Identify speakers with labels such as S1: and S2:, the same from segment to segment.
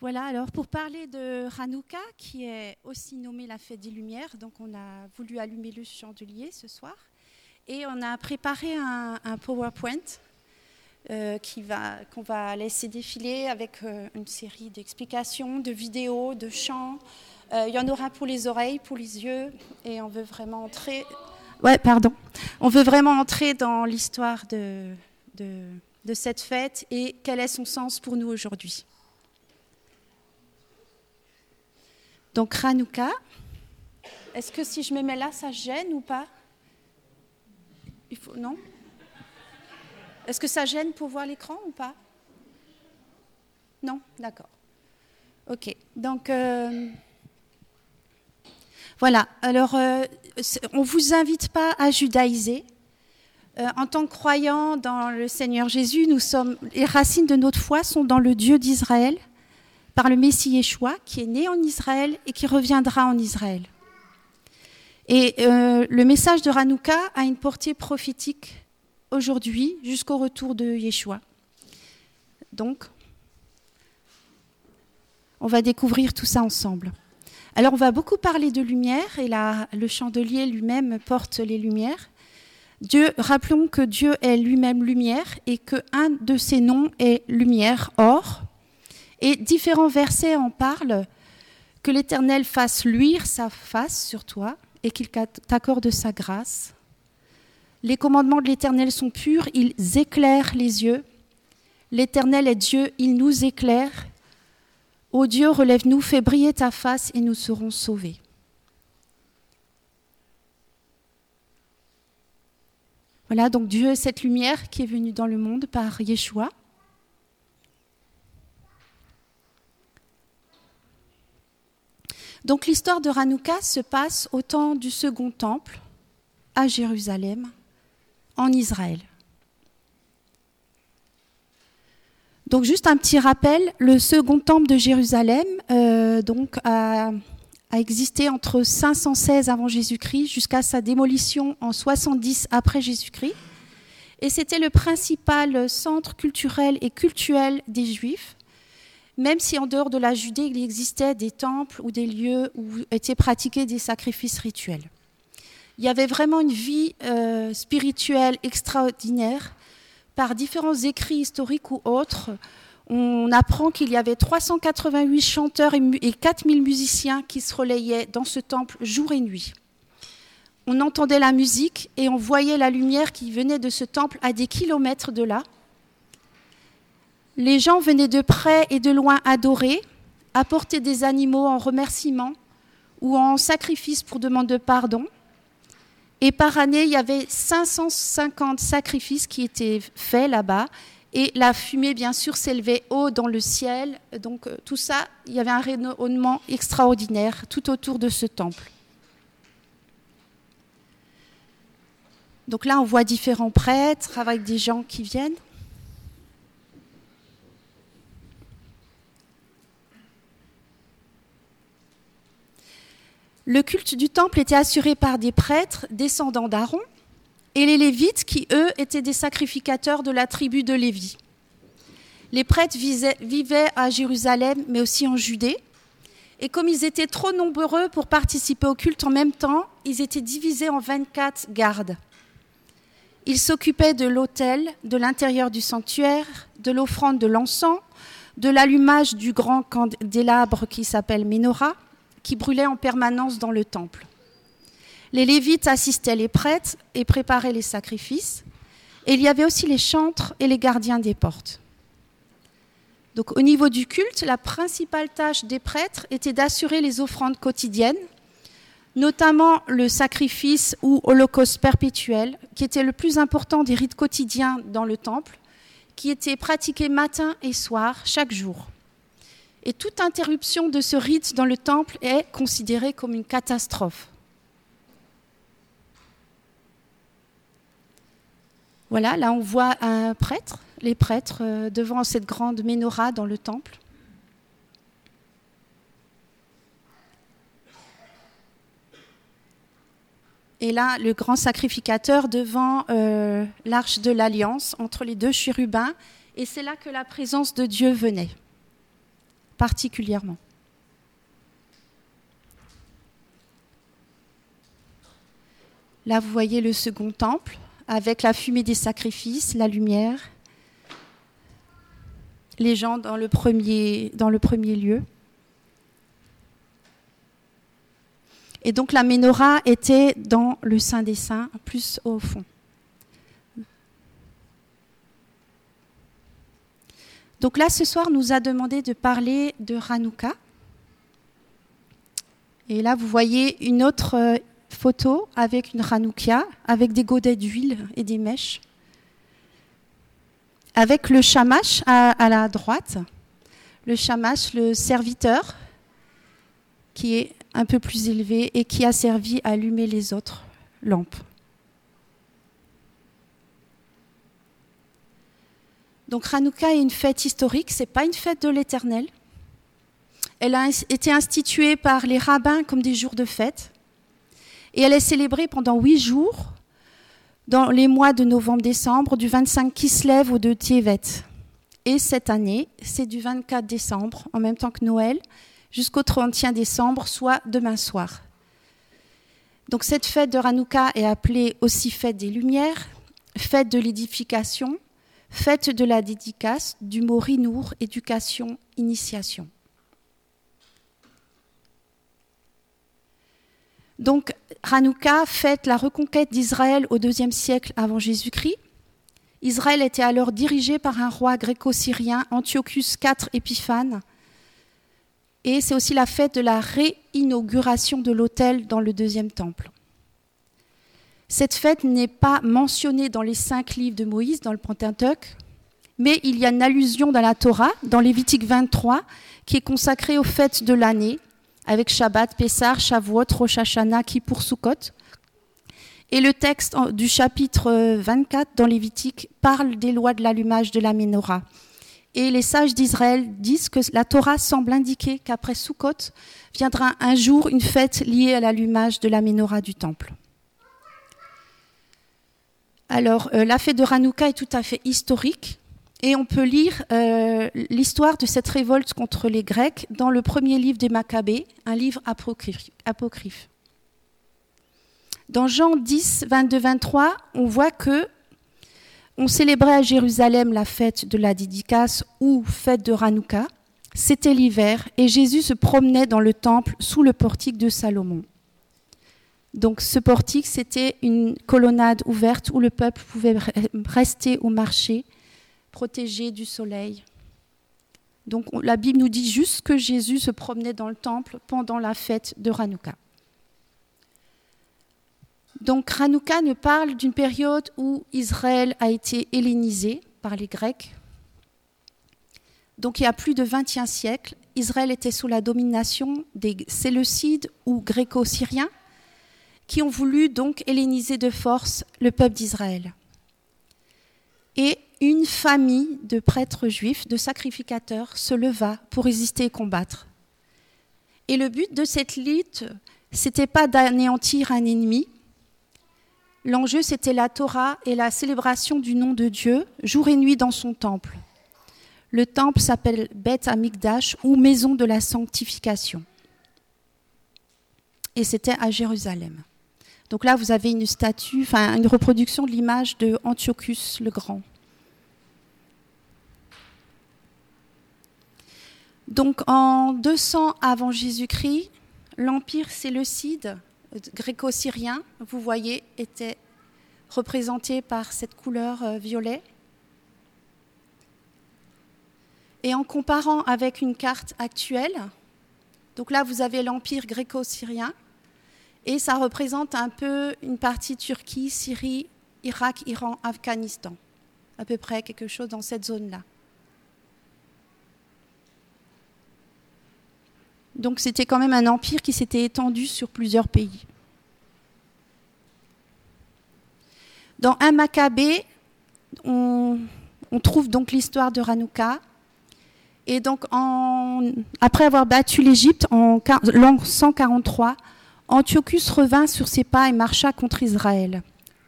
S1: Voilà, alors pour parler de Hanouka, qui est aussi nommée la fête des Lumières, donc on a voulu allumer le chandelier ce soir, et on a préparé un, PowerPoint euh, qu'on va laisser défiler avec euh, une série d'explications, de vidéos, de chants. Euh, il y en aura pour les oreilles, pour les yeux, et on veut vraiment entrer. Ouais, pardon. On veut vraiment entrer dans l'histoire de, de cette fête et quel est son sens pour nous aujourd'hui. Donc Hanouka, est-ce que si je me mets là, ça gêne ou pas? Il faut non? Est-ce que ça gêne pour voir l'écran ou pas? Non, d'accord. Ok. Donc euh, voilà. Alors, euh, on vous invite pas à judaïser. Euh, en tant que croyants dans le Seigneur Jésus, nous sommes les racines de notre foi sont dans le Dieu d'Israël par le Messie Yeshua, qui est né en Israël et qui reviendra en Israël. Et euh, le message de Hanouka a une portée prophétique aujourd'hui jusqu'au retour de Yeshua. Donc, on va découvrir tout ça ensemble. Alors, on va beaucoup parler de lumière et le chandelier lui-même porte les lumières. Dieu, rappelons que Dieu est lui-même lumière et qu'un de ses noms est lumière, or. Et différents versets en parlent que l'Éternel fasse luire sa face sur toi et qu'il t'accorde sa grâce. Les commandements de l'Éternel sont purs, ils éclairent les yeux. L'Éternel est Dieu, il nous éclaire. Ô Dieu, relève-nous, fais briller ta face et nous serons sauvés. Voilà, donc Dieu est cette lumière qui est venue dans le monde par Yeshua. Donc l'histoire de Hanouka se passe au temps du second temple à Jérusalem, en Israël. Donc juste un petit rappel, le second temple de Jérusalem euh, donc, a, existé entre 516 avant Jésus-Christ jusqu'à sa démolition en 70 après Jésus-Christ. Et c'était le principal centre culturel et cultuel des Juifs même si en dehors de la Judée, il existait des temples ou des lieux où étaient pratiqués des sacrifices rituels. Il y avait vraiment une vie euh, spirituelle extraordinaire. Par différents écrits historiques ou autres, on apprend qu'il y avait 388 chanteurs et 4000 musiciens qui se relayaient dans ce temple jour et nuit. On entendait la musique et on voyait la lumière qui venait de ce temple à des kilomètres de là les gens venaient de près et de loin adorer, apporter des animaux en remerciement ou en sacrifice pour demande de pardon. Et par année, il y avait 550 sacrifices qui étaient faits là-bas. Et la fumée, bien sûr, s'élevait haut dans le ciel. Donc euh, tout ça, il y avait un rayonnement extraordinaire tout autour de ce temple. Donc là, on voit différents prêtres avec des gens qui viennent. Le culte du temple était assuré par des prêtres descendants d'Aaron et les Lévites qui, eux, étaient des sacrificateurs de la tribu de Lévi. Les prêtres vivaient à Jérusalem, mais aussi en Judée. Et comme ils étaient trop nombreux pour participer au culte en même temps, ils étaient divisés en 24 gardes. Ils s'occupaient de l'autel, de l'intérieur du sanctuaire, de l'offrande de l'encens, de l'allumage du grand candélabre qui s'appelle Ménorah, qui brûlait en permanence dans le temple. Les Lévites assistaient les prêtres et préparaient les sacrifices. Et il y avait aussi les chantres et les gardiens des portes. Donc au niveau du culte, la principale tâche des prêtres était d'assurer les offrandes quotidiennes, notamment le sacrifice ou holocauste perpétuel, qui était le plus important des rites quotidiens dans le temple, qui était pratiqué matin et soir, chaque jour. Et toute interruption de ce rite dans le temple est considérée comme une catastrophe. Voilà, là on voit un prêtre, les prêtres euh, devant cette grande menorah dans le temple. Et là, le grand sacrificateur devant euh, l'arche de l'alliance entre les deux chérubins. Et c'est là que la présence de Dieu venait particulièrement. Là, vous voyez le second temple avec la fumée des sacrifices, la lumière, les gens dans le premier, dans le premier lieu. Et donc la menorah était dans le Saint des Saints, plus au fond. Donc là, ce soir, nous a demandé de parler de Hanouka. Et là, vous voyez une autre euh, photo avec une Hanouka, avec des godets d'huile et des mèches. Avec le shamash à, la droite. Le shamash, le serviteur, qui est un peu plus élevé et qui a servi à allumer les autres lampes. Donc Hanouka est une fête historique, c'est pas une fête de l'Éternel. Elle a été instituée par les rabbins comme des jours de fête. Et elle est célébrée pendant huit jours dans les mois de novembre-décembre, du 25 Kislev au 2 Tievet. Et cette année, c'est du 24 décembre, en même temps que Noël, jusqu'au 31 décembre, soit demain soir. Donc cette fête de Hanouka est appelée aussi fête des Lumières, fête de l'édification, fête de la dédicace, du mot rinour, éducation, initiation. Donc, Hanouka fête la reconquête d'Israël au IIe siècle avant Jésus-Christ. Israël était alors dirigé par un roi gréco-syrien, Antiochus IV Épiphane. Et c'est aussi la fête de la réinauguration de l'autel dans le deuxième temple. Cette fête n'est pas mentionnée dans les cinq livres de Moïse, dans le Pentateuque, mais il y a une allusion dans la Torah, dans Lévitique 23, qui est consacrée aux fêtes de l'année, avec Shabbat, Pessah, Shavuot, Rosh Hashanah, Kippour, Sukkot. Et le texte du chapitre 24 dans Lévitique parle des lois de l'allumage de la menorah. Et les sages d'Israël disent que la Torah semble indiquer qu'après Sukkot viendra un jour une fête liée à l'allumage de la menorah du temple. Alors, euh, la fête de Hanouka est tout à fait historique et on peut lire euh, l'histoire de cette révolte contre les Grecs dans le premier livre des Maccabées, un livre apocryphe. Dans Jean 10, 22-23, on voit que on célébrait à Jérusalem la fête de la dédicace ou fête de Hanouka. C'était l'hiver et Jésus se promenait dans le temple sous le portique de Salomon. Donc ce portique, c'était une colonnade ouverte où le peuple pouvait rester au marché, protégé du soleil. Donc la Bible nous dit juste que Jésus se promenait dans le temple pendant la fête de Hanouka. Donc Hanouka ne parle d'une période où Israël a été hellénisé par les Grecs. Donc il y a plus de 21 siècles, Israël était sous la domination des Séleucides ou Gréco-Syriens qui ont voulu donc helléniser de force le peuple d'Israël. Et une famille de prêtres juifs, de sacrificateurs, se leva pour résister et combattre. Et le but de cette lutte, c'était pas d'anéantir un ennemi. L'enjeu, c'était la Torah et la célébration du nom de Dieu, jour et nuit dans son temple. Le temple s'appelle Beth Amikdash ou maison de la sanctification. Et c'était à Jérusalem. Donc là, vous avez une statue, une reproduction de l'image de Antiochus le Grand. Donc en 200 avant Jésus-Christ, l'empire séleucide gréco-syrien, vous voyez, était représenté par cette couleur euh, violet. Et en comparant avec une carte actuelle, donc là vous avez l'empire gréco-syrien, et ça représente un peu une partie Turquie, Syrie, Irak, Iran, Afghanistan. À peu près quelque chose dans cette zone-là. Donc c'était quand même un empire qui s'était étendu sur plusieurs pays. Dans un Maccabée, on, trouve donc l'histoire de Hanouka. Et donc, après avoir battu l'Égypte en l'an 143, Antiochus revint sur ses pas et marcha contre Israël.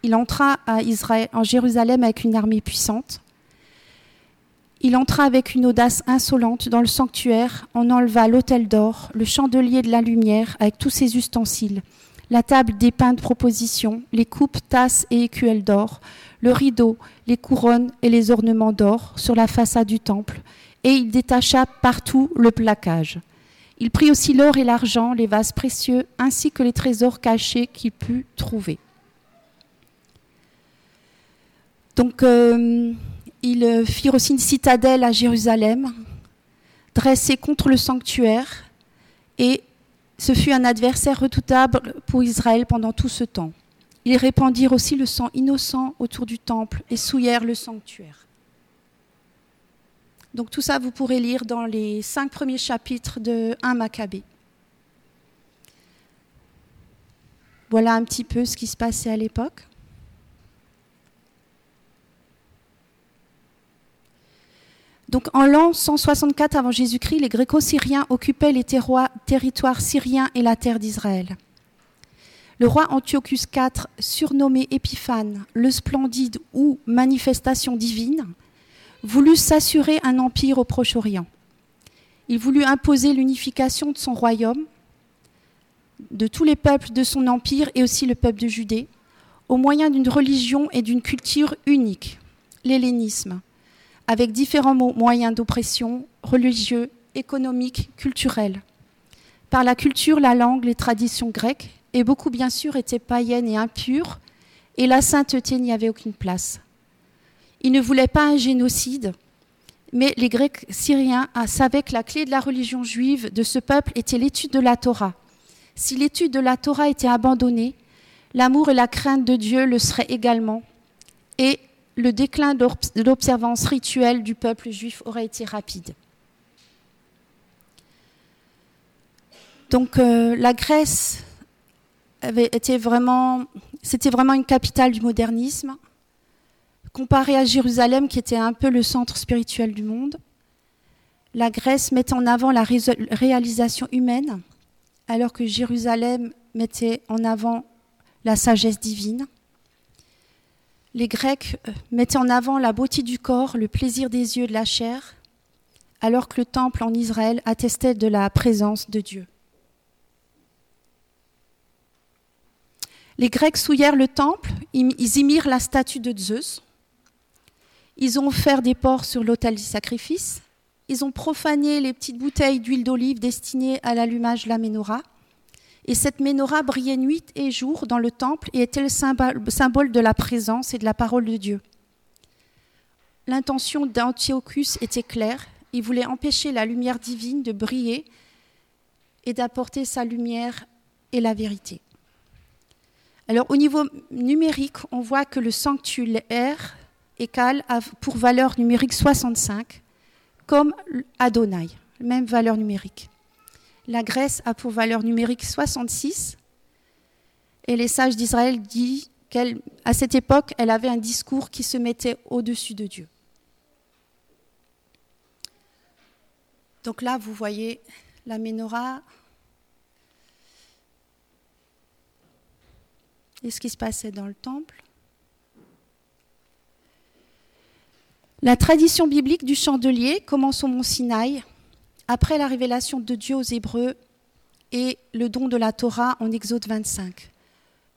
S1: Il entra en Jérusalem avec une armée puissante. il entra avec une audace insolente dans le sanctuaire, en enleva l'autel d'or, le chandelier de la lumière avec tous ses ustensiles, la table des pains de proposition, les coupes, tasses et écuelles d'or, le rideau, les couronnes et les ornements d'or sur la façade du temple, et il détacha partout le plaquage. Il prit aussi l'or et l'argent, les vases précieux, ainsi que les trésors cachés qu'il put trouver. Donc, euh, ils firent aussi une citadelle à Jérusalem, dressée contre le sanctuaire, et ce fut un adversaire redoutable pour Israël pendant tout ce temps. Ils répandirent aussi le sang innocent autour du temple et souillèrent le sanctuaire. Donc tout ça, vous pourrez lire dans les cinq premiers chapitres de 1 Maccabée. Voilà un petit peu ce qui se passait à l'époque. Donc en l'an 164 avant Jésus-Christ, les Gréco-Syriens occupaient les territoires syriens et la terre d'Israël. Le roi Antiochus IV, surnommé Épiphane, le splendide ou manifestation divine, voulut s'assurer un empire au Proche-Orient. Il voulut imposer l'unification de son royaume, de tous les peuples de son empire et aussi le peuple de Judée, au moyen d'une religion et d'une culture unique, l'hellénisme, avec différents moyens d'oppression religieux, économiques, culturels. Par la culture, la langue, les traditions grecques, et beaucoup bien sûr étaient païennes et impures, et la sainteté n'y avait aucune place. Ils ne voulaient pas un génocide, mais les Grecs syriens savaient que la clé de la religion juive de ce peuple était l'étude de la Torah. Si l'étude de la Torah était abandonnée, l'amour et la crainte de Dieu le seraient également, et le déclin de l'observance rituelle du peuple juif aurait été rapide. Donc euh, la Grèce vraiment, c'était vraiment une capitale du modernisme, comparée à Jérusalem, qui était un peu le centre spirituel du monde. La Grèce mettait en avant la réalisation humaine, alors que Jérusalem mettait en avant la sagesse divine. Les Grecs euh, mettaient en avant la beauté du corps, le plaisir des yeux, de la chair, alors que le temple en Israël attestait de la présence de Dieu. Les Grecs souillèrent le temple, ils y mirent la statue de Zeus, ils ont offert des porcs sur l'autel du sacrifice, ils ont profané les petites bouteilles d'huile d'olive destinées à l'allumage de la menorah, et cette menorah brillait nuit et jour dans le temple et était le symbole de la présence et de la parole de Dieu. L'intention d'Antiochus était claire, il voulait empêcher la lumière divine de briller et d'apporter sa lumière et la vérité. Alors au niveau numérique, on voit que le sanctuaire égal a pour valeur numérique 65, comme Adonai, même valeur numérique. La Grèce a pour valeur numérique 66, et les sages d'Israël disent qu'à cette époque, elle avait un discours qui se mettait au-dessus de Dieu. Donc là, vous voyez la menorah, et ce qui se passait dans le temple. La tradition biblique du chandelier commence au mont Sinaï, après la révélation de Dieu aux Hébreux et le don de la Torah en Exode 25.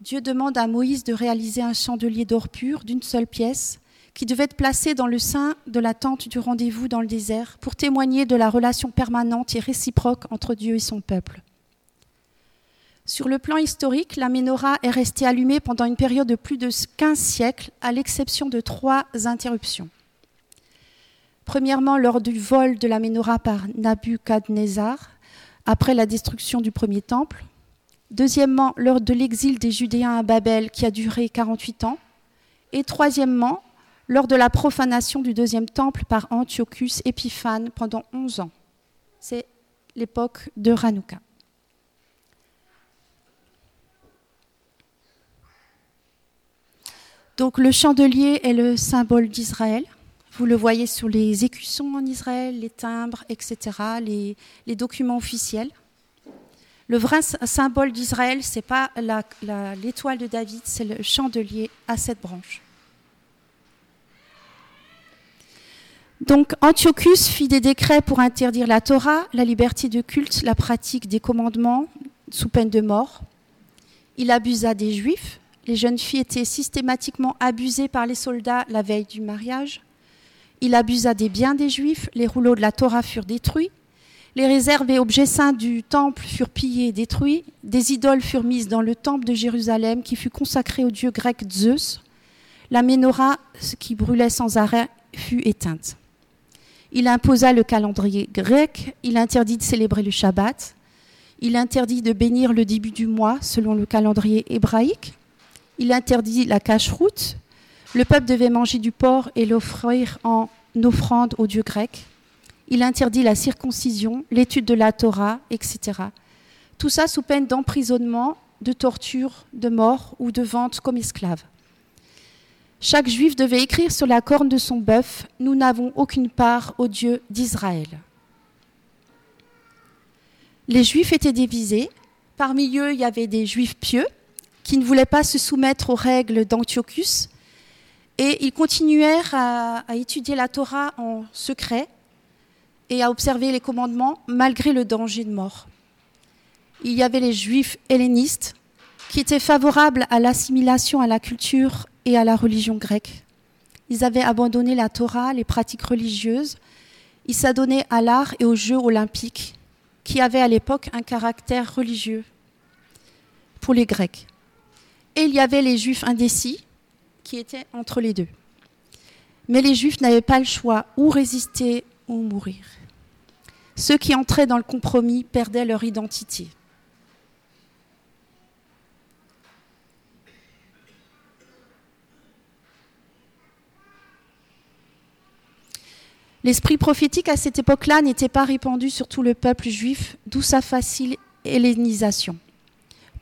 S1: Dieu demande à Moïse de réaliser un chandelier d'or pur d'une seule pièce qui devait être placé dans le sein de la tente du rendez-vous dans le désert pour témoigner de la relation permanente et réciproque entre Dieu et son peuple. Sur le plan historique, la menorah est restée allumée pendant une période de plus de 15 siècles, à l'exception de trois interruptions. Premièrement, lors du vol de la menorah par Nabucodonosor, après la destruction du premier temple. Deuxièmement, lors de l'exil des Judéens à Babel, qui a duré 48 ans. Et troisièmement, lors de la profanation du deuxième temple par Antiochus Épiphane pendant 11 ans. C'est l'époque de Hanouka. Donc le chandelier est le symbole d'Israël. Vous le voyez sur les écussons en Israël, les timbres, etc., les, documents officiels. Le vrai symbole d'Israël, ce n'est pas l'étoile de David, c'est le chandelier à cette branche. Donc Antiochus fit des décrets pour interdire la Torah, la liberté de culte, la pratique des commandements sous peine de mort. Il abusa des Juifs. Les jeunes filles étaient systématiquement abusées par les soldats la veille du mariage. Il abusa des biens des Juifs. Les rouleaux de la Torah furent détruits. Les réserves et objets saints du temple furent pillés et détruits. Des idoles furent mises dans le temple de Jérusalem qui fut consacré au dieu grec Zeus. La menorah, qui brûlait sans arrêt, fut éteinte. Il imposa le calendrier grec, il interdit de célébrer le Shabbat, il interdit de bénir le début du mois selon le calendrier hébraïque, il interdit la cache-route, le peuple devait manger du porc et l'offrir en offrande au dieu grec, il interdit la circoncision, l'étude de la Torah, etc. Tout ça sous peine d'emprisonnement, de torture, de mort ou de vente comme esclave. Chaque juif devait écrire sur la corne de son bœuf Nous n'avons aucune part au Dieu d'Israël. Les juifs étaient divisés. Parmi eux, il y avait des juifs pieux qui ne voulaient pas se soumettre aux règles d'Antiochus et ils continuèrent à, étudier la Torah en secret et à observer les commandements malgré le danger de mort. Il y avait les juifs hellénistes qui étaient favorables à l'assimilation à la culture et à la religion grecque. Ils avaient abandonné la Torah, les pratiques religieuses. Ils s'adonnaient à l'art et aux jeux olympiques, qui avaient à l'époque un caractère religieux pour les Grecs. Et il y avait les Juifs indécis, qui étaient entre les deux. Mais les Juifs n'avaient pas le choix, ou résister ou mourir. Ceux qui entraient dans le compromis perdaient leur identité. L'esprit prophétique à cette époque-là n'était pas répandu sur tout le peuple juif, d'où sa facile hellénisation.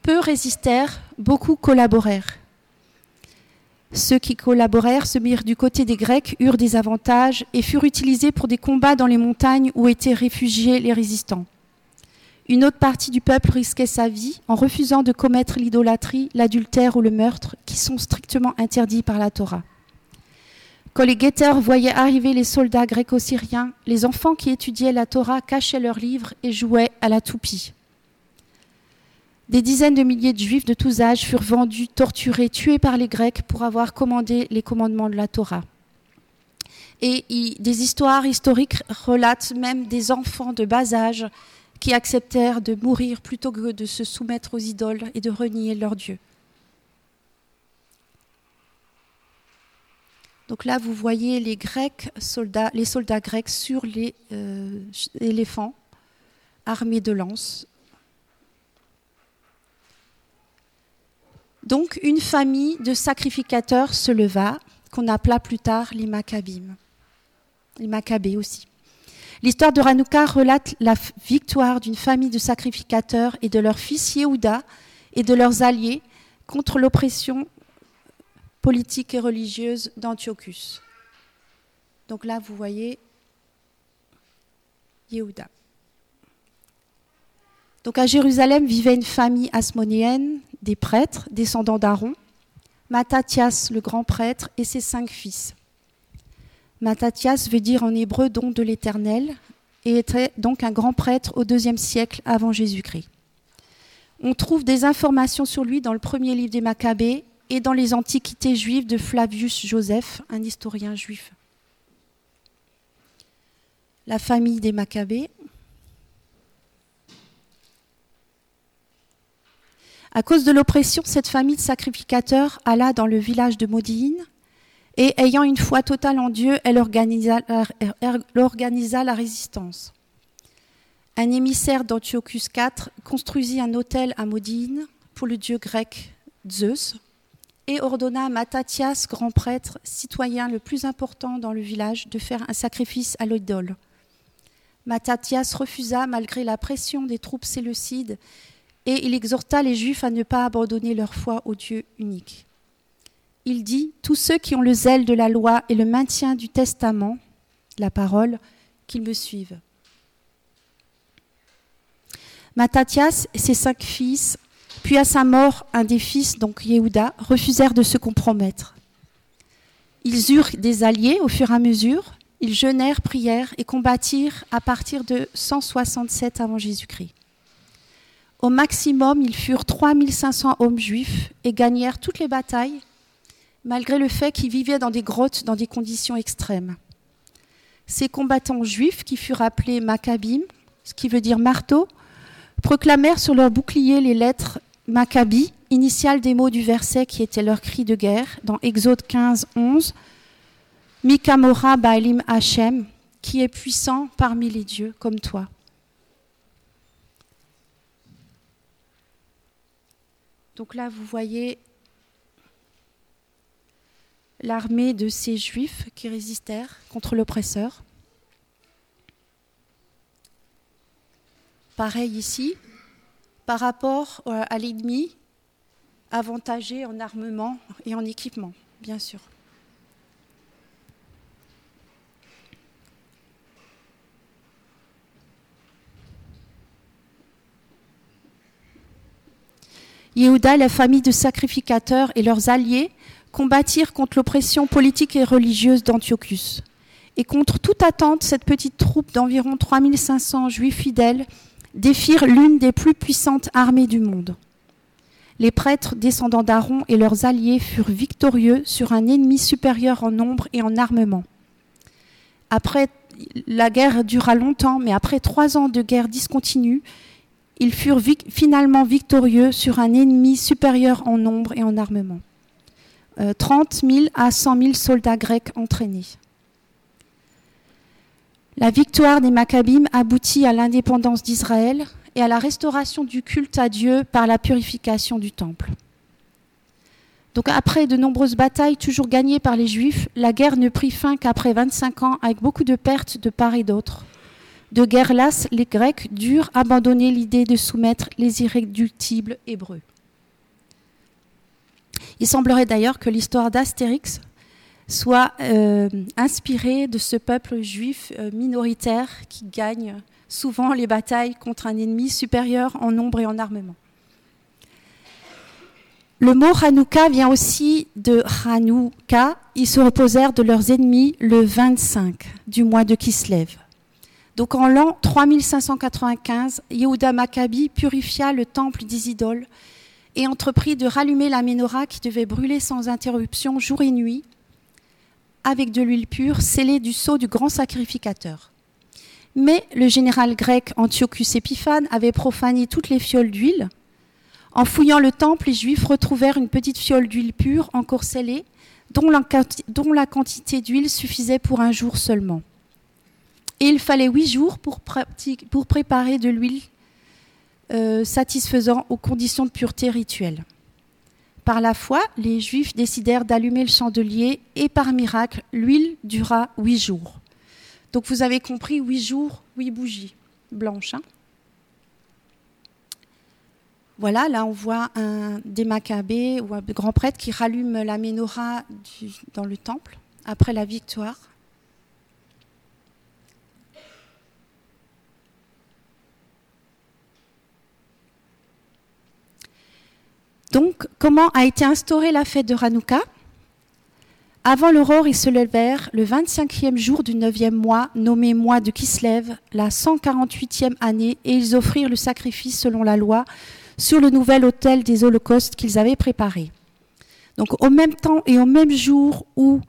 S1: Peu résistèrent, beaucoup collaborèrent. Ceux qui collaborèrent se mirent du côté des Grecs, eurent des avantages et furent utilisés pour des combats dans les montagnes où étaient réfugiés les résistants. Une autre partie du peuple risquait sa vie en refusant de commettre l'idolâtrie, l'adultère ou le meurtre, qui sont strictement interdits par la Torah. Quand les guetteurs voyaient arriver les soldats gréco-syriens, les enfants qui étudiaient la Torah cachaient leurs livres et jouaient à la toupie. Des dizaines de milliers de juifs de tous âges furent vendus, torturés, tués par les Grecs pour avoir commandé les commandements de la Torah. Et des histoires historiques relatent même des enfants de bas âge qui acceptèrent de mourir plutôt que de se soumettre aux idoles et de renier leur Dieu. Donc là, vous voyez les soldats grecs sur les euh, éléphants armés de lances. Donc une famille de sacrificateurs se leva, qu'on appela plus tard les Maccabim, les Maccabées aussi. L'histoire de Hanouka relate la victoire d'une famille de sacrificateurs et de leur fils Yehuda et de leurs alliés contre l'oppression politique et religieuse d'Antiochus. Donc là, vous voyez Yehuda. Donc à Jérusalem vivait une famille asmonéenne, des prêtres, descendants d'Aaron, Mattathias le grand prêtre et ses cinq fils. Mattathias veut dire en hébreu don de l'Éternel et était donc un grand prêtre au deuxième siècle avant Jésus-Christ. On trouve des informations sur lui dans le premier livre des Maccabées et dans les antiquités juives de Flavius Joseph, un historien juif. La famille des Maccabées. À cause de l'oppression, cette famille de sacrificateurs alla dans le village de Modine et, ayant une foi totale en Dieu, elle organisa, la résistance. Un émissaire d'Antiochus IV construisit un hôtel à Modine pour le dieu grec Zeus et ordonna à Mattathias, grand prêtre, citoyen le plus important dans le village, de faire un sacrifice à l'idole. Mattathias refusa malgré la pression des troupes séleucides et il exhorta les Juifs à ne pas abandonner leur foi au Dieu unique. Il dit Tous ceux qui ont le zèle de la loi et le maintien du testament, la parole, qu'ils me suivent. Mattathias et ses cinq fils puis à sa mort, un des fils, donc Yehuda, refusèrent de se compromettre. Ils eurent des alliés au fur et à mesure. ils jeûnèrent, prièrent et combattirent à partir de 167 avant Jésus-Christ. Au maximum, ils furent 3500 hommes juifs et gagnèrent toutes les batailles, malgré le fait qu'ils vivaient dans des grottes dans des conditions extrêmes. Ces combattants juifs, qui furent appelés Maccabim, ce qui veut dire marteau, proclamèrent sur leur bouclier les lettres Maccabi, initiales des mots du verset qui était leur cri de guerre, dans Exode 15, 11. Mikamora Baalim Hashem, qui est puissant parmi les dieux comme toi. Donc là, vous voyez l'armée de ces juifs qui résistèrent contre l'oppresseur. Pareil ici, par rapport euh, à l'ennemi, avantagé en armement et en équipement, bien sûr. Yehuda, la famille de sacrificateurs et leurs alliés combattirent contre l'oppression politique et religieuse d'Antiochus. Et contre toute attente, cette petite troupe d'environ 3500 juifs fidèles défirent l'une des plus puissantes armées du monde. Les prêtres descendants d'Aaron et leurs alliés furent victorieux sur un ennemi supérieur en nombre et en armement. Après, la guerre dura longtemps, mais après trois ans de guerre discontinue, ils furent finalement victorieux sur un ennemi supérieur en nombre et en armement. 30 euh, 000 à 100 000 soldats grecs entraînés. La victoire des Maccabim aboutit à l'indépendance d'Israël et à la restauration du culte à Dieu par la purification du temple. Donc après de nombreuses batailles toujours gagnées par les Juifs, la guerre ne prit fin qu'après 25 ans avec beaucoup de pertes de part et d'autre. De guerre lasse, les Grecs durent abandonner l'idée de soumettre les irréductibles hébreux. Il semblerait d'ailleurs que l'histoire d'Astérix soit euh, inspirée de ce peuple juif euh, minoritaire qui gagne souvent les batailles contre un ennemi supérieur en nombre et en armement. Le mot Hanouka vient aussi de Hanouka. Ils se reposèrent de leurs ennemis le 25 du mois de Kislev. Donc en l'an 3595, Yehuda Maccabi purifia le temple des et entreprit de rallumer la menorah qui devait brûler sans interruption jour et nuit avec de l'huile pure scellée du sceau du grand sacrificateur. Mais le général grec Antiochus Épiphane avait profané toutes les fioles d'huile. En fouillant le temple, les Juifs retrouvèrent une petite fiole d'huile pure encore scellée, dont la quantité d'huile suffisait pour un jour seulement. Et il fallait huit jours pour, préparer de l'huile euh, satisfaisant aux conditions de pureté rituelle. Par la foi, les Juifs décidèrent d'allumer le chandelier et par miracle, l'huile dura huit jours. Donc vous avez compris, huit jours, huit bougies blanches. Hein. voilà, là on voit un des Maccabées ou un grand prêtre qui rallume la menorah dans le temple après la victoire. Donc, comment a été instaurée la fête de Hanouka? Avant l'aurore, ils se levèrent le 25e jour du 9e mois, nommé mois de Kislev, la 148e année, et ils offrirent le sacrifice selon la loi sur le nouvel autel des holocaustes qu'ils avaient préparé. Donc, au même temps et au même jour où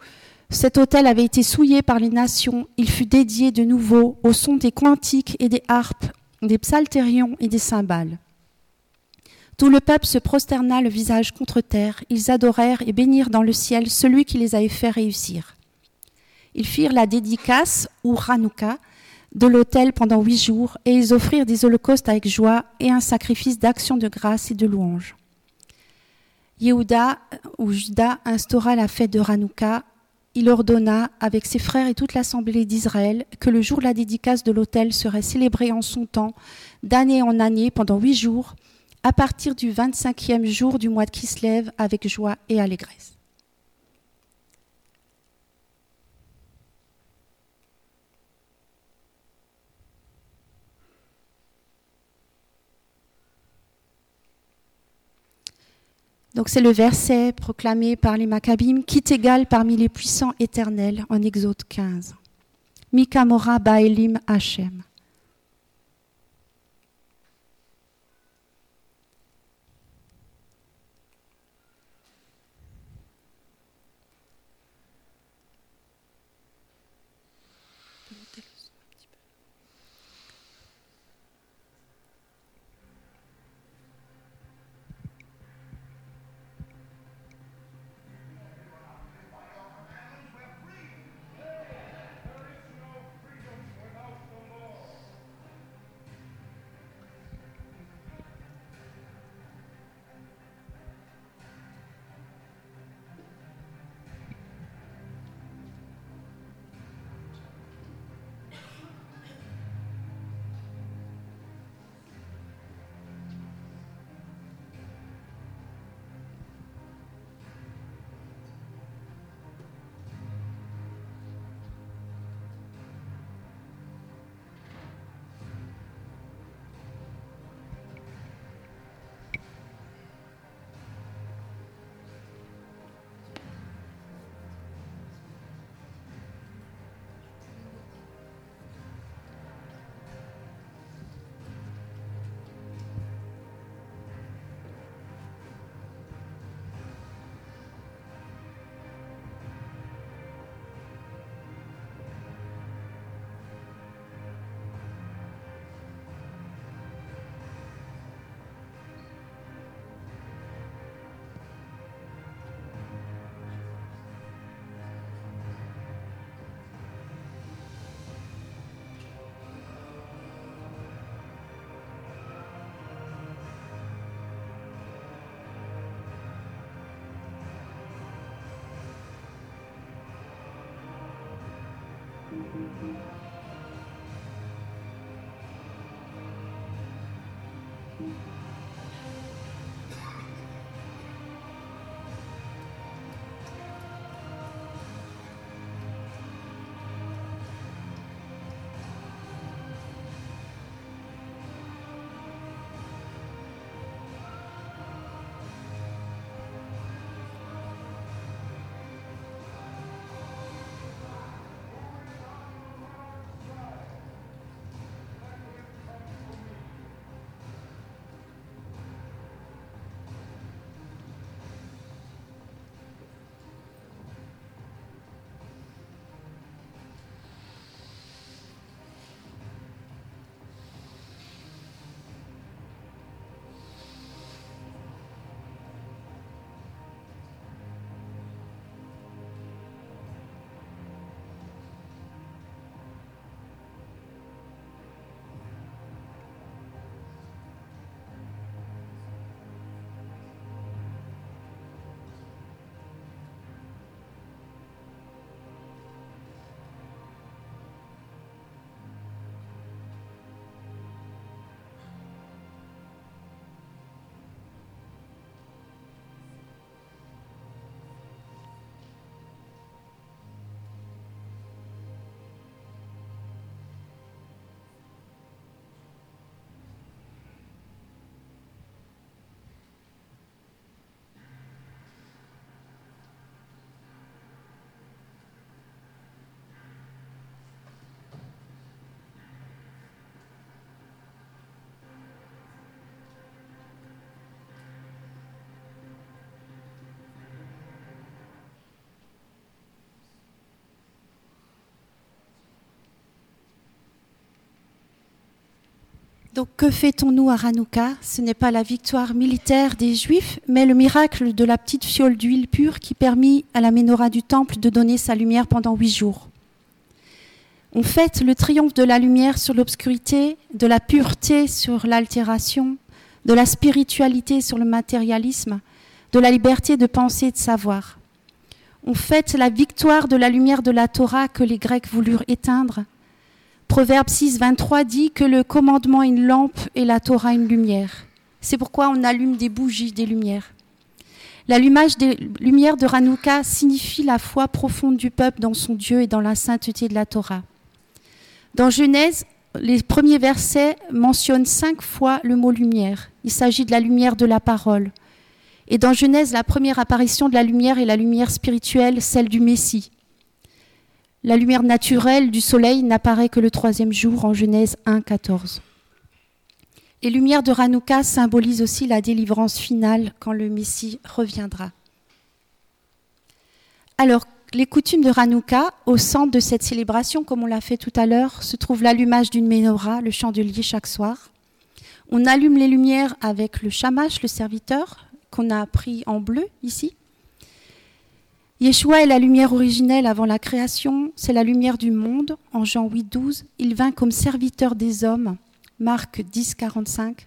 S1: cet autel avait été souillé par les nations, il fut dédié de nouveau au son des quantiques et des harpes, des psaltérions et des cymbales. Tout le peuple se prosterna le visage contre terre. Ils adorèrent et bénirent dans le ciel celui qui les avait fait réussir. Ils firent la dédicace, ou Hanouka, de l'autel pendant huit jours, et ils offrirent des holocaustes avec joie et un sacrifice d'action de grâce et de louange. Yehuda ou Juda instaura la fête de Hanouka. Il ordonna, avec ses frères et toute l'assemblée d'Israël, que le jour de la dédicace de l'autel serait célébré en son temps, d'année en année, pendant huit jours, à partir du 25e jour du mois de Kislev avec joie et allégresse. Donc c'est le verset proclamé par les Maccabim, qui t'égale parmi les puissants éternels en Exode 15. Mikamora Baelim thank you Que fait-on-nous à Hanouka? Ce n'est pas la victoire militaire des Juifs, mais le miracle de la petite fiole d'huile pure qui permit à la menorah du temple de donner sa lumière pendant huit jours. On fête le triomphe de la lumière sur l'obscurité, de la pureté sur l'altération, de la spiritualité sur le matérialisme, de la liberté de penser et de savoir. On fête la victoire de la lumière de la Torah que les Grecs voulurent éteindre Proverbe 6, 23 dit que le commandement est une lampe et la Torah une lumière. C'est pourquoi on allume des bougies, des lumières. L'allumage des lumières de Hanouka signifie la foi profonde du peuple dans son Dieu et dans la sainteté de la Torah. Dans Genèse, les premiers versets mentionnent cinq fois le mot lumière. Il s'agit de la lumière de la parole. Et dans Genèse, la première apparition de la lumière est la lumière spirituelle, celle du Messie. La lumière naturelle du soleil n'apparaît que le troisième jour en Genèse 1, 14. Les lumières de Hanouka symbolisent aussi la délivrance finale quand le Messie reviendra. Alors, les coutumes de Hanouka, au centre de cette célébration, comme on l'a fait tout à l'heure, se trouve l'allumage d'une menorah, le chandelier chaque soir. On allume les lumières avec le shamash, le serviteur, qu'on a pris en bleu ici. Yeshua est la lumière originelle avant la création, c'est la lumière du monde. En Jean 8, 12, il vint comme serviteur des hommes, Marc 10, 45,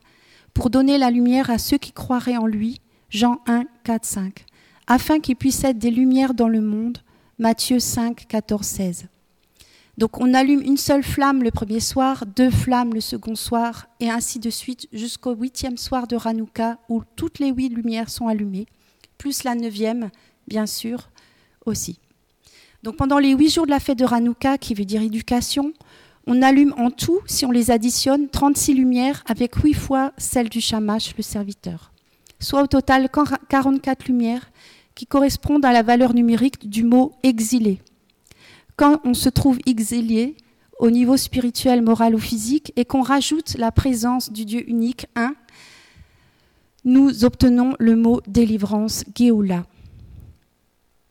S1: pour donner la lumière à ceux qui croiraient en lui, Jean 1, 4, 5, afin qu'il puisse être des lumières dans le monde, Matthieu 5, 14, 16. Donc on allume une seule flamme le premier soir, deux flammes le second soir, et ainsi de suite jusqu'au huitième soir de Hanouka, où toutes les huit lumières sont allumées, plus la neuvième, bien sûr, Donc pendant les huit jours de la fête de Hanouka, qui veut dire éducation, on allume en tout, si on les additionne, 36 lumières avec huit fois celle du Shamash, le serviteur. Soit au total 44 lumières qui correspondent à la valeur numérique du mot exilé. Quand on se trouve exilé au niveau spirituel, moral ou physique et qu'on rajoute la présence du Dieu unique, un, nous obtenons le mot délivrance, Géoula.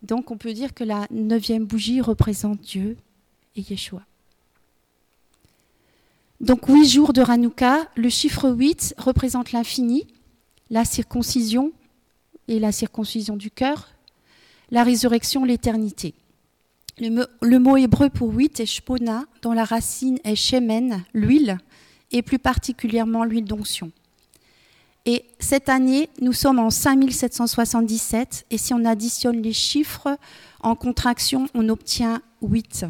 S1: Donc on peut dire que la neuvième bougie représente Dieu et Yeshua. Donc huit jours de Hanouka, le chiffre 8 représente l'infini, la circoncision, et la circoncision du cœur, la résurrection, l'éternité. Le, mot hébreu pour huit est shpona, dont la racine est shemen, l'huile, et plus particulièrement l'huile d'onction. Et cette année, nous sommes en 5777, et si on additionne les chiffres en contraction, on obtient 8.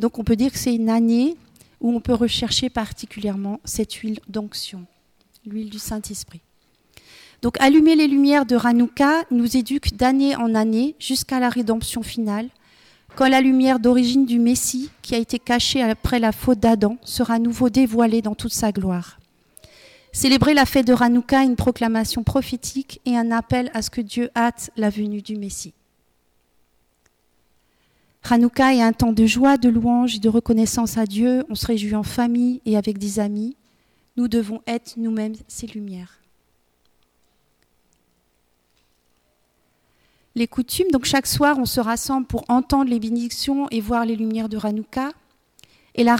S1: Donc on peut dire que c'est une année où on peut rechercher particulièrement cette huile d'onction l'huile du Saint-Esprit. Donc allumer les lumières de Hanouka nous éduque d'année en année jusqu'à la rédemption finale, quand la lumière d'origine du Messie, qui a été cachée après la faute d'Adam, sera à nouveau dévoilée dans toute sa gloire. Célébrer la fête de Hanouka est une proclamation prophétique et un appel à ce que Dieu hâte la venue du Messie. Hanouka est un temps de joie, de louange et de reconnaissance à Dieu. On se réjouit en famille et avec des amis. Nous devons être nous-mêmes ces lumières. Les coutumes, donc chaque soir, on se rassemble pour entendre les bénédictions et voir les lumières de Hanouka. Et la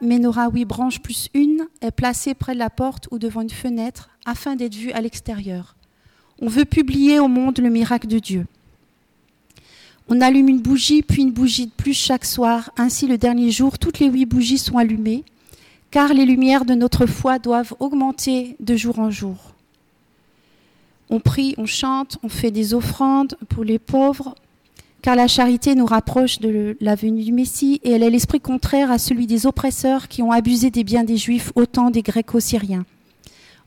S1: Menorah huit branches plus une est placée près de la porte ou devant une fenêtre afin d'être vue à l'extérieur. On veut publier au monde le miracle de Dieu. On allume une bougie, puis une bougie de plus chaque soir. Ainsi, le dernier jour, toutes les huit bougies sont allumées car les lumières de notre foi doivent augmenter de jour en jour. On prie, on chante, on fait des offrandes pour les pauvres, car la charité nous rapproche de la venue du Messie et elle est l'esprit contraire à celui des oppresseurs qui ont abusé des biens des Juifs autant des Gréco-Syriens.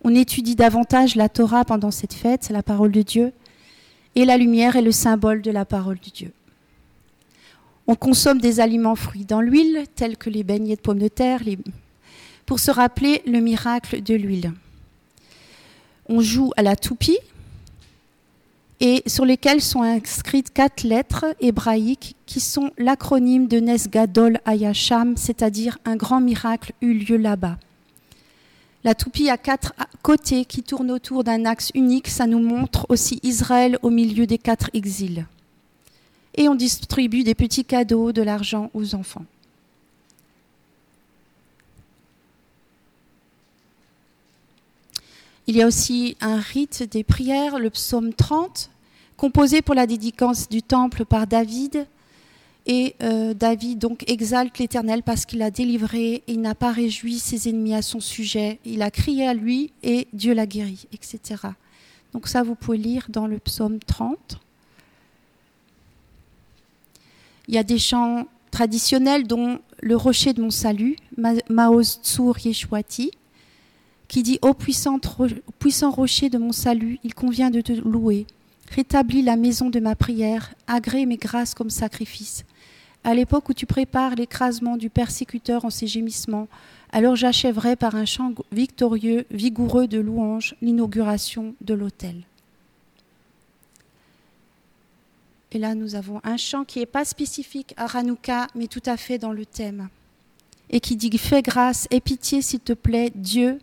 S1: On étudie davantage la Torah pendant cette fête, la parole de Dieu, et la lumière est le symbole de la parole de Dieu. On consomme des aliments fruits dans l'huile, tels que les beignets de pommes de terre, pour se rappeler le miracle de l'huile. On joue à la toupie et sur lesquelles sont inscrites quatre lettres hébraïques qui sont l'acronyme de Nesgadol Ayasham, c'est-à-dire un grand miracle eut lieu là-bas. La toupie a quatre côtés qui tournent autour d'un axe unique. Ça nous montre aussi Israël au milieu des quatre exils. Et on distribue des petits cadeaux, de l'argent aux enfants. Il y a aussi un rite des prières, le psaume 30, composé pour la dédicace du temple par David. Et euh, David donc exalte l'Éternel parce qu'il a délivré, et il n'a pas réjoui ses ennemis à son sujet. Il a crié à lui et Dieu l'a guéri, etc. Donc ça, vous pouvez lire dans le psaume 30. Il y a des chants traditionnels dont le rocher de mon salut, Maoz Tsur Yeshwati, qui dit Ô puissant, rocher de mon salut, il convient de te louer. Rétablis la maison de ma prière, agrée mes grâces comme sacrifice. À l'époque où tu prépares l'écrasement du persécuteur en ses gémissements, alors j'achèverai par un chant victorieux, vigoureux de louange, l'inauguration de l'autel.
S2: Et là, nous avons un chant qui n'est pas spécifique à Hanouka, mais tout à fait dans le thème. Et qui dit Fais grâce, aie pitié, s'il te plaît, Dieu,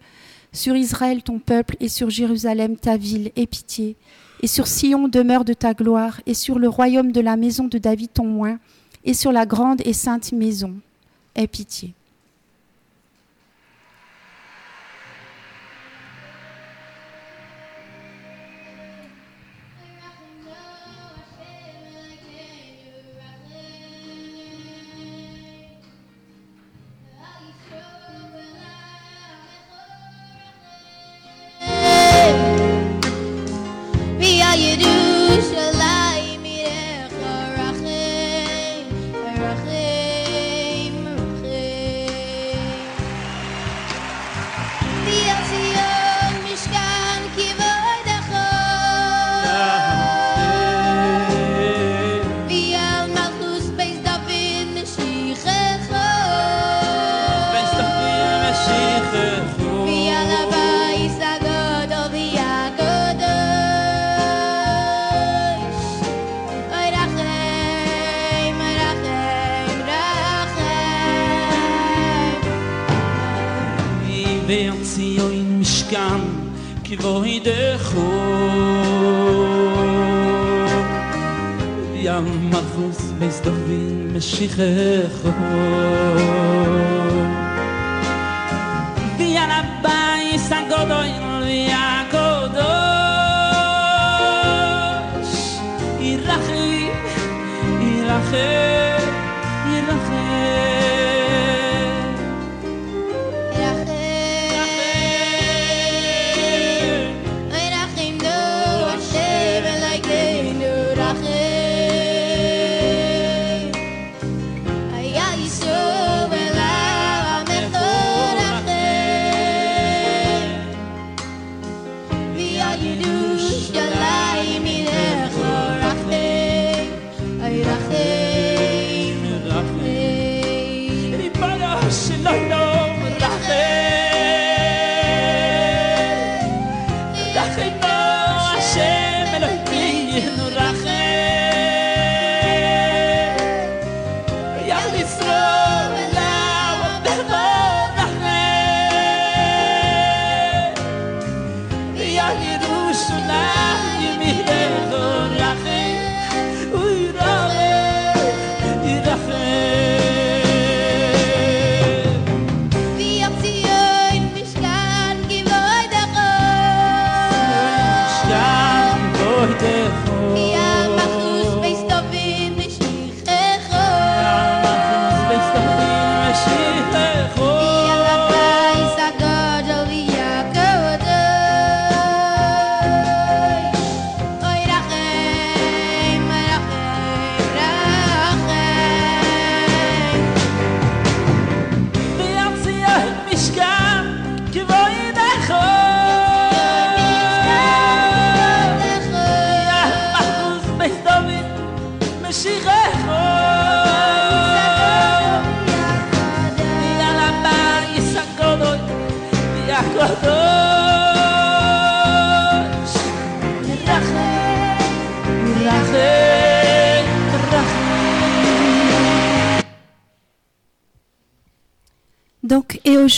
S2: sur Israël ton peuple, et sur Jérusalem ta ville, aie pitié. Et sur Sion, demeure de ta gloire, et sur le royaume de la maison de David ton moin, et sur la grande et sainte maison, aie pitié.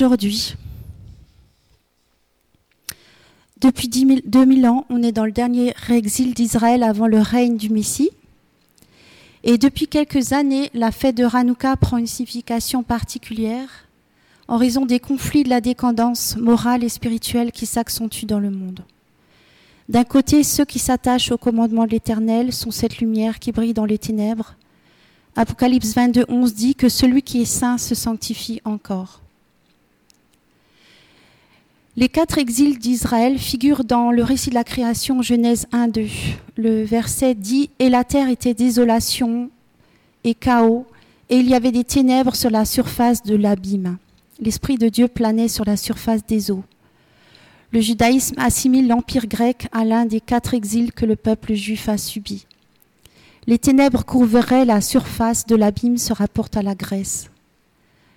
S2: Aujourd'hui. Depuis 2000 ans, on est dans le dernier exil d'Israël avant le règne du Messie. Et depuis quelques années, la fête de Hanouka prend une signification particulière en raison des conflits de la décadence morale et spirituelle qui s'accentuent dans le monde. D'un côté, ceux qui s'attachent au commandement de l'Éternel sont cette lumière qui brille dans les ténèbres. Apocalypse 22, 11 dit que celui qui est saint se sanctifie encore. Les quatre exils d'Israël figurent dans le récit de la création Genèse 1, 2. Le verset dit Et la terre était désolation et chaos, et il y avait des ténèbres sur la surface de l'abîme. L'Esprit de Dieu planait sur la surface des eaux. Le judaïsme assimile l'Empire grec à l'un des quatre exils que le peuple juif a subis. Les ténèbres couvriraient la surface de l'abîme se rapportent à la Grèce.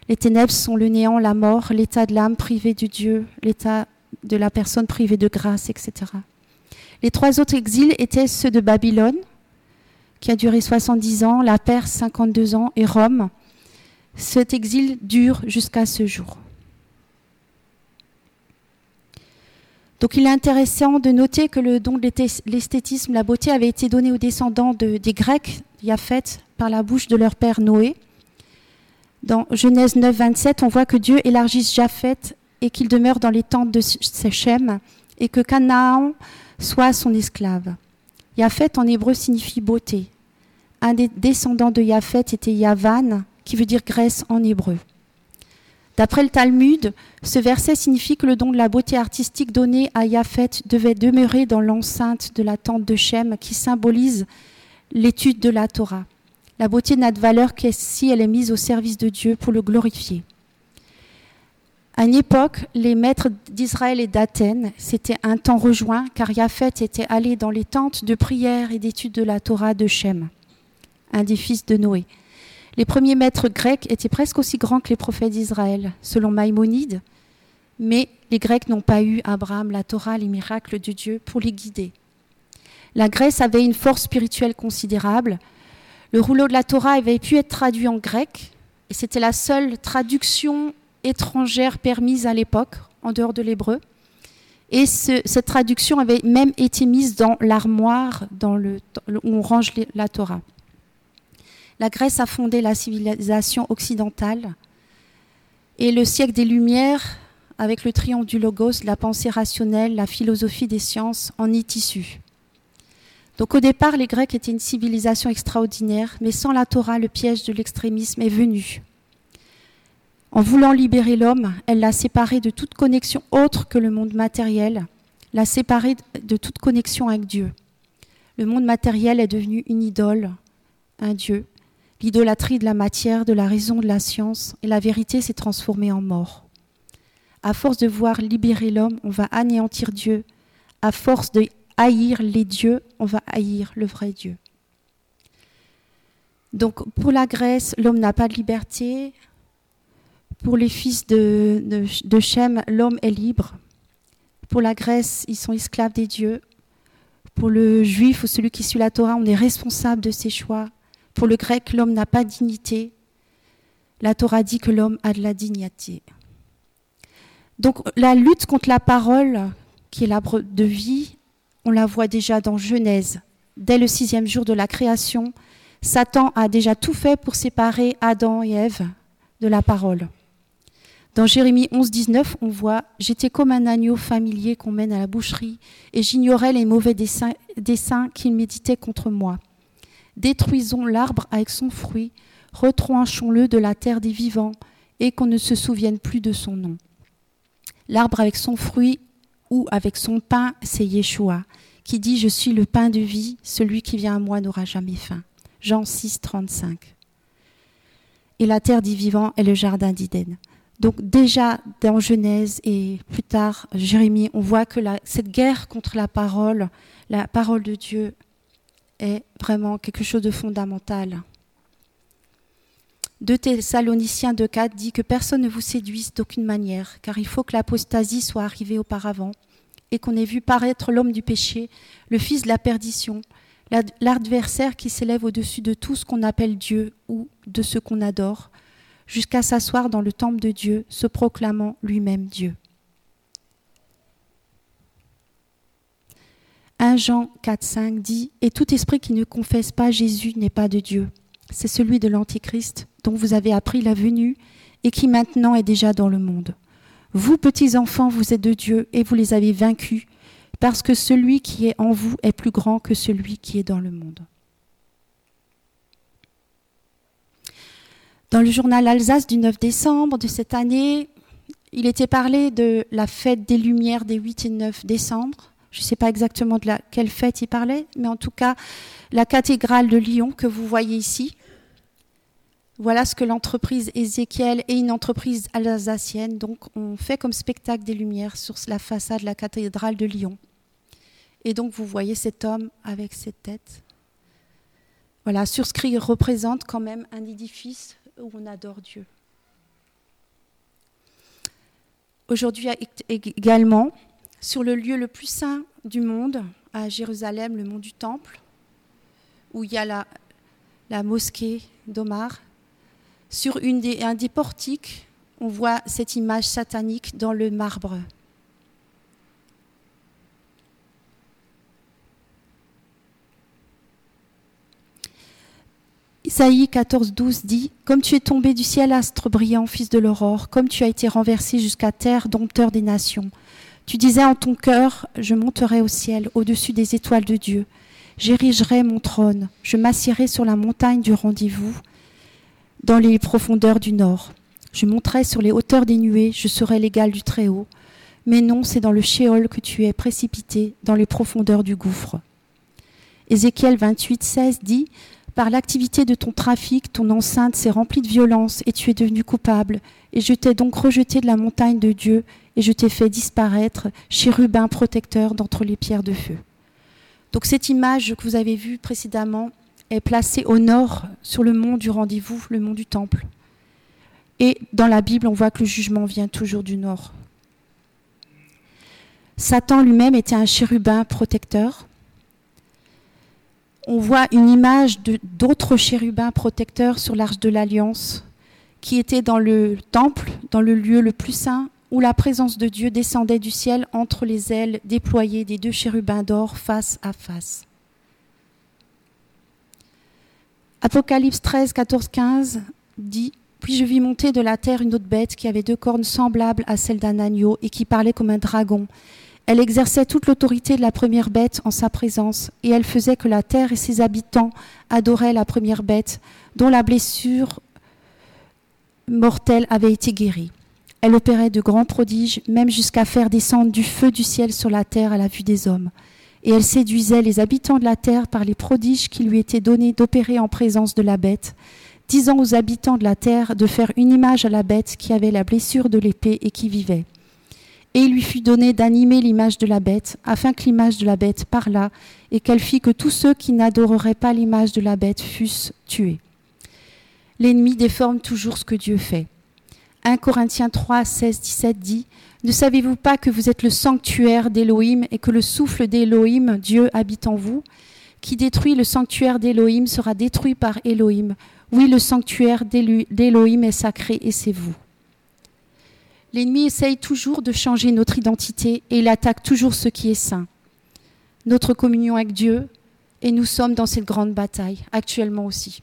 S2: Les ténèbres sont le néant, la mort, l'état de l'âme privée de Dieu, l'état de la personne privée de grâce, etc. Les trois autres exils étaient ceux de Babylone,
S1: qui a duré 70 ans, la Perse 52 ans et Rome. Cet exil dure jusqu'à ce jour. Donc il est intéressant de noter que le don de l'esthétisme, la beauté, avait été donné aux descendants des Grecs, Yafet, par la bouche de leur père Noé. Dans Genèse 9, 27, on voit que Dieu élargisse Japheth et qu'il demeure dans les tentes de Sechem et que Canaan soit son esclave. Yafet en hébreu signifie beauté. Un des descendants de Yafet était Yavan, qui veut dire Grèce en hébreu. D'après le Talmud, ce verset signifie que le don de la beauté artistique donné à Yafet devait demeurer dans l'enceinte de la tente de Shem qui symbolise l'étude de la Torah. La beauté n'a de valeur que si elle est mise au service de Dieu pour le glorifier. À une époque, les maîtres d'Israël et d'Athènes s'étaient un temps rejoints car Yafet était allé dans les tentes de prière et d'étude de la Torah de Shem, un des fils de Noé. Les premiers maîtres grecs étaient presque aussi grands que les prophètes d'Israël, selon Maïmonide, mais les Grecs n'ont pas eu Abraham, la Torah, les miracles de Dieu pour les guider. La Grèce avait une force spirituelle considérable. Le rouleau de la Torah avait pu être traduit en grec, et c'était la seule traduction étrangère permise à l'époque, en dehors de l'hébreu. Et cette traduction avait même été mise dans l'armoire où on range la Torah. La Grèce a fondé la civilisation occidentale et le siècle des Lumières, avec le triomphe du logos, la pensée rationnelle, la philosophie des sciences, en est issue. Donc au départ, les Grecs étaient une civilisation extraordinaire, mais sans la Torah, le piège de l'extrémisme est venu. En voulant libérer l'homme, elle l'a séparé de toute connexion autre que le monde matériel, l'a séparé de toute connexion avec Dieu. Le monde matériel est devenu une idole, un Dieu, L'idolâtrie de la matière, de la raison, de la science, et la vérité s'est transformée en mort. À force de voir libérer l'homme, on va anéantir Dieu. À force de haïr les dieux, on va haïr le vrai Dieu. Donc pour la Grèce, l'homme n'a pas de liberté. Pour les fils de, de, l'homme est libre. Pour la Grèce, ils sont esclaves des dieux. Pour le juif ou celui qui suit la Torah, on est responsable de ses choix. Pour le grec, l'homme n'a pas de dignité. La Torah dit que l'homme a de la dignité. Donc la lutte contre la parole, qui est l'arbre de vie, on la voit déjà dans Genèse. Dès le sixième jour de la création, Satan a déjà tout fait pour séparer Adam et Ève de la parole. Dans Jérémie 11, 19, on voit J'étais comme un agneau familier qu'on mène à la boucherie, et j'ignorais les mauvais desseins, desseins qu'il méditait contre moi. Détruisons l'arbre avec son fruit, retranchons-le de la terre des vivants, et qu'on ne se souvienne plus de son nom. L'arbre avec son fruit ou avec son pain, c'est Yeshua, qui dit Je suis le pain de vie, celui qui vient à moi n'aura jamais faim. Jean 6, 35. Et la terre des vivants est le jardin d'Éden. Donc déjà dans Genèse et plus tard Jérémie, on voit que cette guerre contre la parole, la parole de Dieu, est vraiment quelque chose de fondamental. De Thessaloniciens 2.4 dit que personne ne vous séduise d'aucune manière, car il faut que l'apostasie soit arrivée auparavant, et qu'on ait vu paraître l'homme du péché, le fils de la perdition, l'adversaire qui s'élève au-dessus de tout ce qu'on appelle Dieu ou de ce qu'on adore, jusqu'à s'asseoir dans le temple de Dieu, se proclamant lui-même Dieu. 1 Jean 4, 5 dit Et tout esprit qui ne confesse pas Jésus n'est pas de Dieu. C'est celui de l'Antichrist dont vous avez appris la venue et qui maintenant est déjà dans le monde. Vous, petits enfants, vous êtes de Dieu et vous les avez vaincus, parce que celui qui est en vous est plus grand que celui qui est dans le monde. Dans le journal Alsace du 9 décembre de cette année, il était parlé de la fête des Lumières des 8 et 9 décembre. Je ne sais pas exactement de la, quelle fête il parlait, mais en tout cas, la cathédrale de Lyon que vous voyez ici. Voilà ce que l'entreprise Ézéchiel est une entreprise alsacienne. Donc, on fait comme spectacle des lumières sur la façade de la cathédrale de Lyon. Et donc, vous voyez cet homme avec cette tête. Voilà, sur ce cri représente quand même un édifice où on adore Dieu. Aujourd'hui également, sur le lieu le plus saint du monde, à Jérusalem, le mont du Temple. où il y a la mosquée d'Omar. Sur un des portiques, on voit cette image satanique dans le marbre. Isaïe 14, 12 dit Comme tu es tombé du ciel, astre brillant, fils de l'aurore, comme tu as été renversé jusqu'à terre, dompteur des nations. Tu disais en ton cœur Je monterai au ciel, au-dessus des étoiles de Dieu. J'érigerai mon trône, je m'assierai sur la montagne du rendez-vous, dans les profondeurs du nord. Je monterai sur les hauteurs des nuées, je serai l'égal du Très-Haut. Mais non, c'est dans le Shéol que tu es précipité, dans les profondeurs du gouffre. Ézéchiel 28, 16 dit Par l'activité de ton trafic, ton enceinte s'est remplie de violence et tu es devenu coupable. Et je t'ai donc rejeté de la montagne de Dieu et je t'ai fait disparaître, chérubin protecteur d'entre les pierres de feu. Donc cette image que vous avez vue précédemment est placée au nord sur le mont du rendez-vous, le mont du temple. Et dans la Bible, on voit que le jugement vient toujours du nord. Satan lui-même était un chérubin protecteur. On voit une image d'autres chérubins protecteurs sur l'arche de l'Alliance qui étaient dans le temple, dans le lieu le plus saint, où la présence de Dieu descendait du ciel entre les ailes déployées des deux chérubins d'or face à face. Apocalypse 13, 14, 15 dit Puis je vis monter de la terre une autre bête qui avait deux cornes semblables à celles d'un agneau et qui parlait comme un dragon. Elle exerçait toute l'autorité de la première bête en sa présence, et elle faisait que la terre et ses habitants adoraient la première bête, dont la blessure mortelle avait été guérie. Elle opérait de grands prodiges, même jusqu'à faire descendre du feu du ciel sur la terre à la vue des hommes. Et elle séduisait les habitants de la terre par les prodiges qui lui étaient donnés d'opérer en présence de la bête, disant aux habitants de la terre de faire une image à la bête qui avait la blessure de l'épée et qui vivait. Et il lui fut donné d'animer l'image de la bête, afin que l'image de la bête parlât, et qu'elle fit que tous ceux qui n'adoreraient pas l'image de la bête fussent tués. L'ennemi déforme toujours ce que Dieu fait. 1 Corinthiens 3, 16, 17 dit Ne savez-vous pas que vous êtes le sanctuaire d'Élohim et que le souffle d'Élohim, Dieu, habite en vous? Qui détruit le sanctuaire d'Élohim sera détruit par Élohim. Oui, le sanctuaire d'Élohim est sacré et c'est vous. L'ennemi essaye toujours de changer notre identité et il attaque toujours ce qui est saint. Notre communion avec Dieu, et nous sommes dans cette grande bataille, actuellement aussi.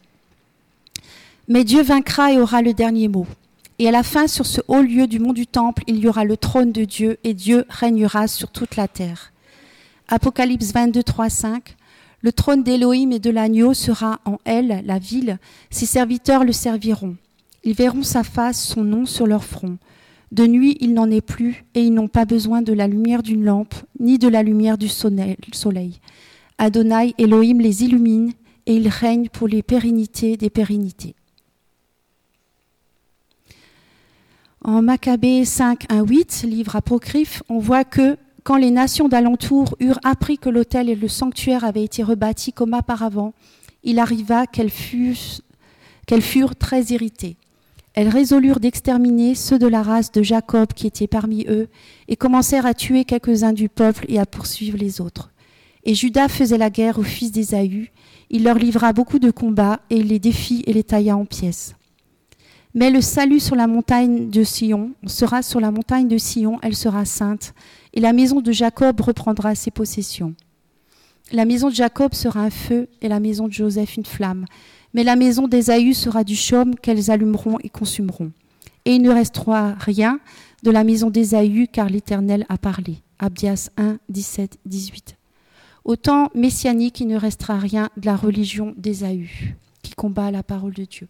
S1: Mais Dieu vaincra et aura le dernier mot. Et à la fin, sur ce haut lieu du mont du Temple, il y aura le trône de Dieu et Dieu régnera sur toute la terre. Apocalypse 22, 3, 5. Le trône d'Élohim et de l'agneau sera en elle, la ville. Ses serviteurs le serviront. Ils verront sa face, son nom sur leur front. De nuit, il n'en est plus, et ils n'ont pas besoin de la lumière d'une lampe, ni de la lumière du soleil. Adonai, Elohim les illumine, et ils règnent pour les pérennités des pérennités. En Maccabée 5, 1, 8, livre apocryphe, on voit que quand les nations d'alentour eurent appris que l'autel et le sanctuaire avaient été rebâtis comme auparavant, il arriva qu'elles furent, très irritées. Elles résolurent d'exterminer ceux de la race de Jacob qui étaient parmi eux, et commencèrent à tuer quelques-uns du peuple et à poursuivre les autres. Et Judas faisait la guerre aux fils d'Ésaü, il leur livra beaucoup de combats, et les défit et les tailla en pièces. Mais le salut sur la montagne de Sion sera sur la montagne de Sion, elle sera sainte, et la maison de Jacob reprendra ses possessions. La maison de Jacob sera un feu, et la maison de Joseph une flamme. Mais la maison d'Ésaü sera du chaume qu'elles allumeront et consumeront. Et il ne restera rien de la maison d'Ésaü, car l'Éternel a parlé. Abdias 1, 17, 18. Au temps messianique, il ne restera rien de la religion d'Ésaü, qui combat la parole de Dieu.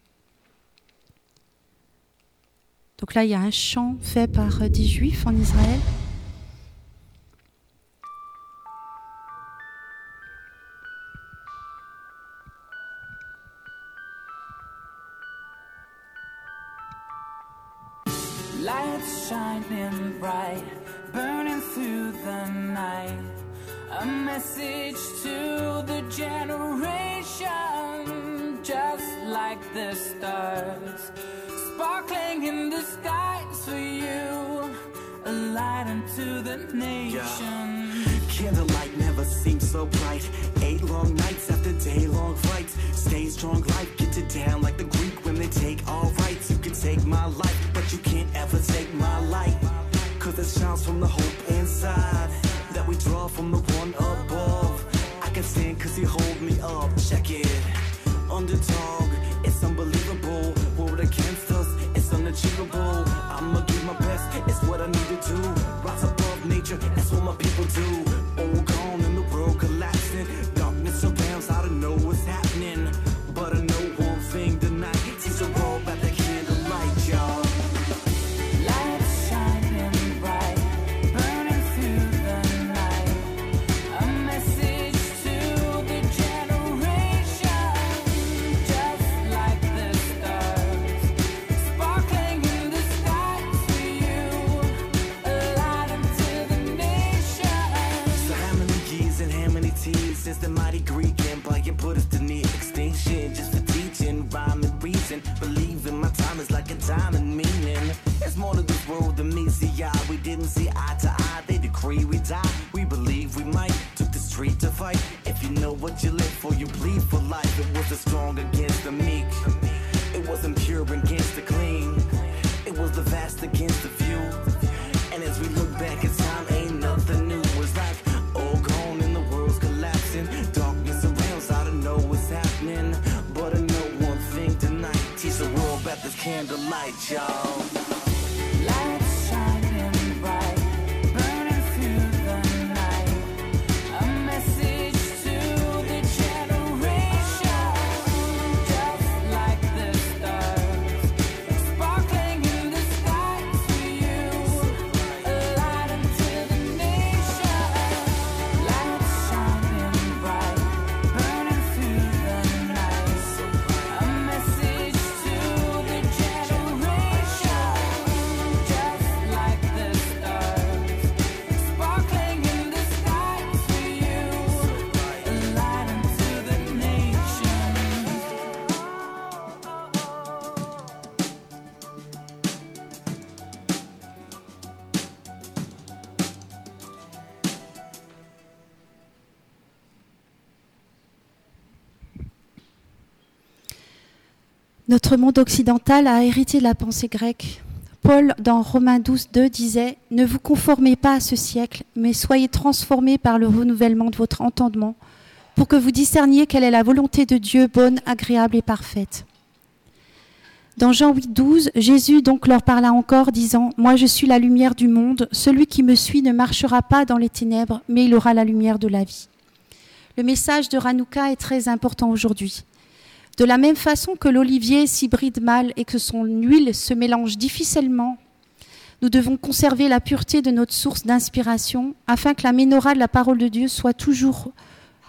S1: Donc là, il y a un chant fait par euh, des juifs en Israël. Lights shining bright, burning through the night. A message to the generation, just like the stars. In the skies for you, a light unto the nation.
S3: Candlelight never seemed so bright. Eight long nights after day long fights. Stay strong, life get it down like the Greek when they take all rights. You can take my life, but you can't ever take my light. Cause it shines from the hope inside that we draw from the one above. I can stand cause you hold me up. Check it. Underdog, unachievable.
S4: I'm a
S3: Greek Empire put us to near extinction? Just for teaching, rhyme and reason. Believing my time is like a diamond meaning. It's more to this world than me. See, yeah, we didn't see eye to eye. They decree we die. We believe we might. Took the street to fight. If you know what you live for, you bleed for life. It was the strong candlelight, y'all.
S1: Notre monde occidental a hérité de la pensée grecque. Paul, dans Romains 12, 2, disait Ne vous conformez pas à ce siècle, mais soyez transformés par le renouvellement de votre entendement, pour que vous discerniez quelle est la volonté de Dieu, bonne, agréable et parfaite. Dans Jean 8, 12, Jésus donc leur parla encore, disant Moi je suis la lumière du monde, celui qui me suit ne marchera pas dans les ténèbres, mais il aura la lumière de la vie. Le message de Hanouka est très important aujourd'hui. De la même façon que l'olivier s'hybride mal et que son huile se mélange difficilement, nous devons conserver la pureté de notre source d'inspiration afin que la menorah de la parole de Dieu soit toujours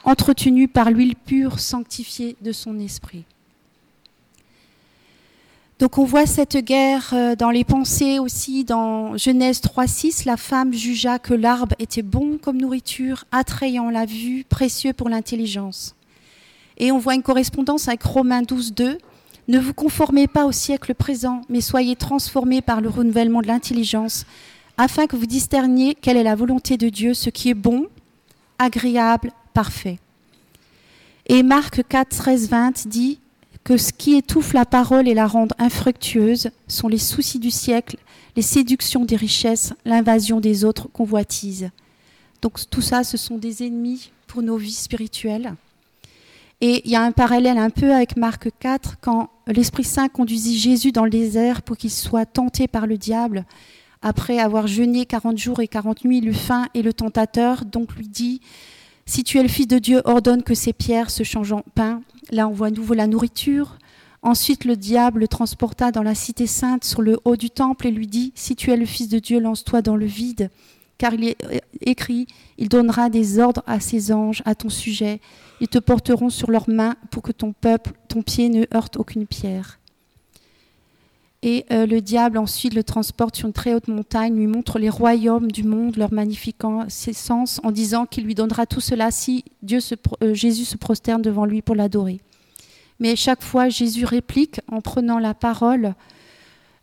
S1: entretenue par l'huile pure sanctifiée de son esprit. Donc on voit cette guerre euh, dans les pensées aussi dans Genèse 3.6. La femme jugea que l'arbre était bon comme nourriture, attrayant la vue, précieux pour l'intelligence. Et on voit une correspondance avec Romains 12.2. Ne vous conformez pas au siècle présent, mais soyez transformés par le renouvellement de l'intelligence, afin que vous discerniez quelle est la volonté de Dieu, ce qui est bon, agréable, parfait. Et Marc 4, 13, 20 dit que ce qui étouffe la parole et la rend infructueuse sont les soucis du siècle, les séductions des richesses, l'invasion des autres convoitises. Donc tout ça, ce sont des ennemis pour nos vies spirituelles. Et il y a un parallèle un peu avec Marc 4, quand l'Esprit Saint conduisit Jésus dans le désert pour qu'il soit tenté par le diable. Après avoir jeûné 40 jours et 40 nuits, eut faim et le tentateur donc lui dit Si tu es le Fils de Dieu, ordonne que ces pierres se changent en pain. Là, on voit à nouveau la nourriture. Ensuite, le diable le transporta dans la cité sainte sur le haut du temple et lui dit Si tu es le Fils de Dieu, lance-toi dans le vide. Car il est écrit Il donnera des ordres à ses anges à ton sujet. Ils te porteront sur leurs mains pour que ton peuple, ton pied ne heurte aucune pierre. Et euh, le diable ensuite le transporte sur une très haute montagne, lui montre les royaumes du monde, leur magnificence, en disant qu'il lui donnera tout cela si Dieu euh, Jésus se prosterne devant lui pour l'adorer. Mais chaque fois, Jésus réplique en prenant la parole,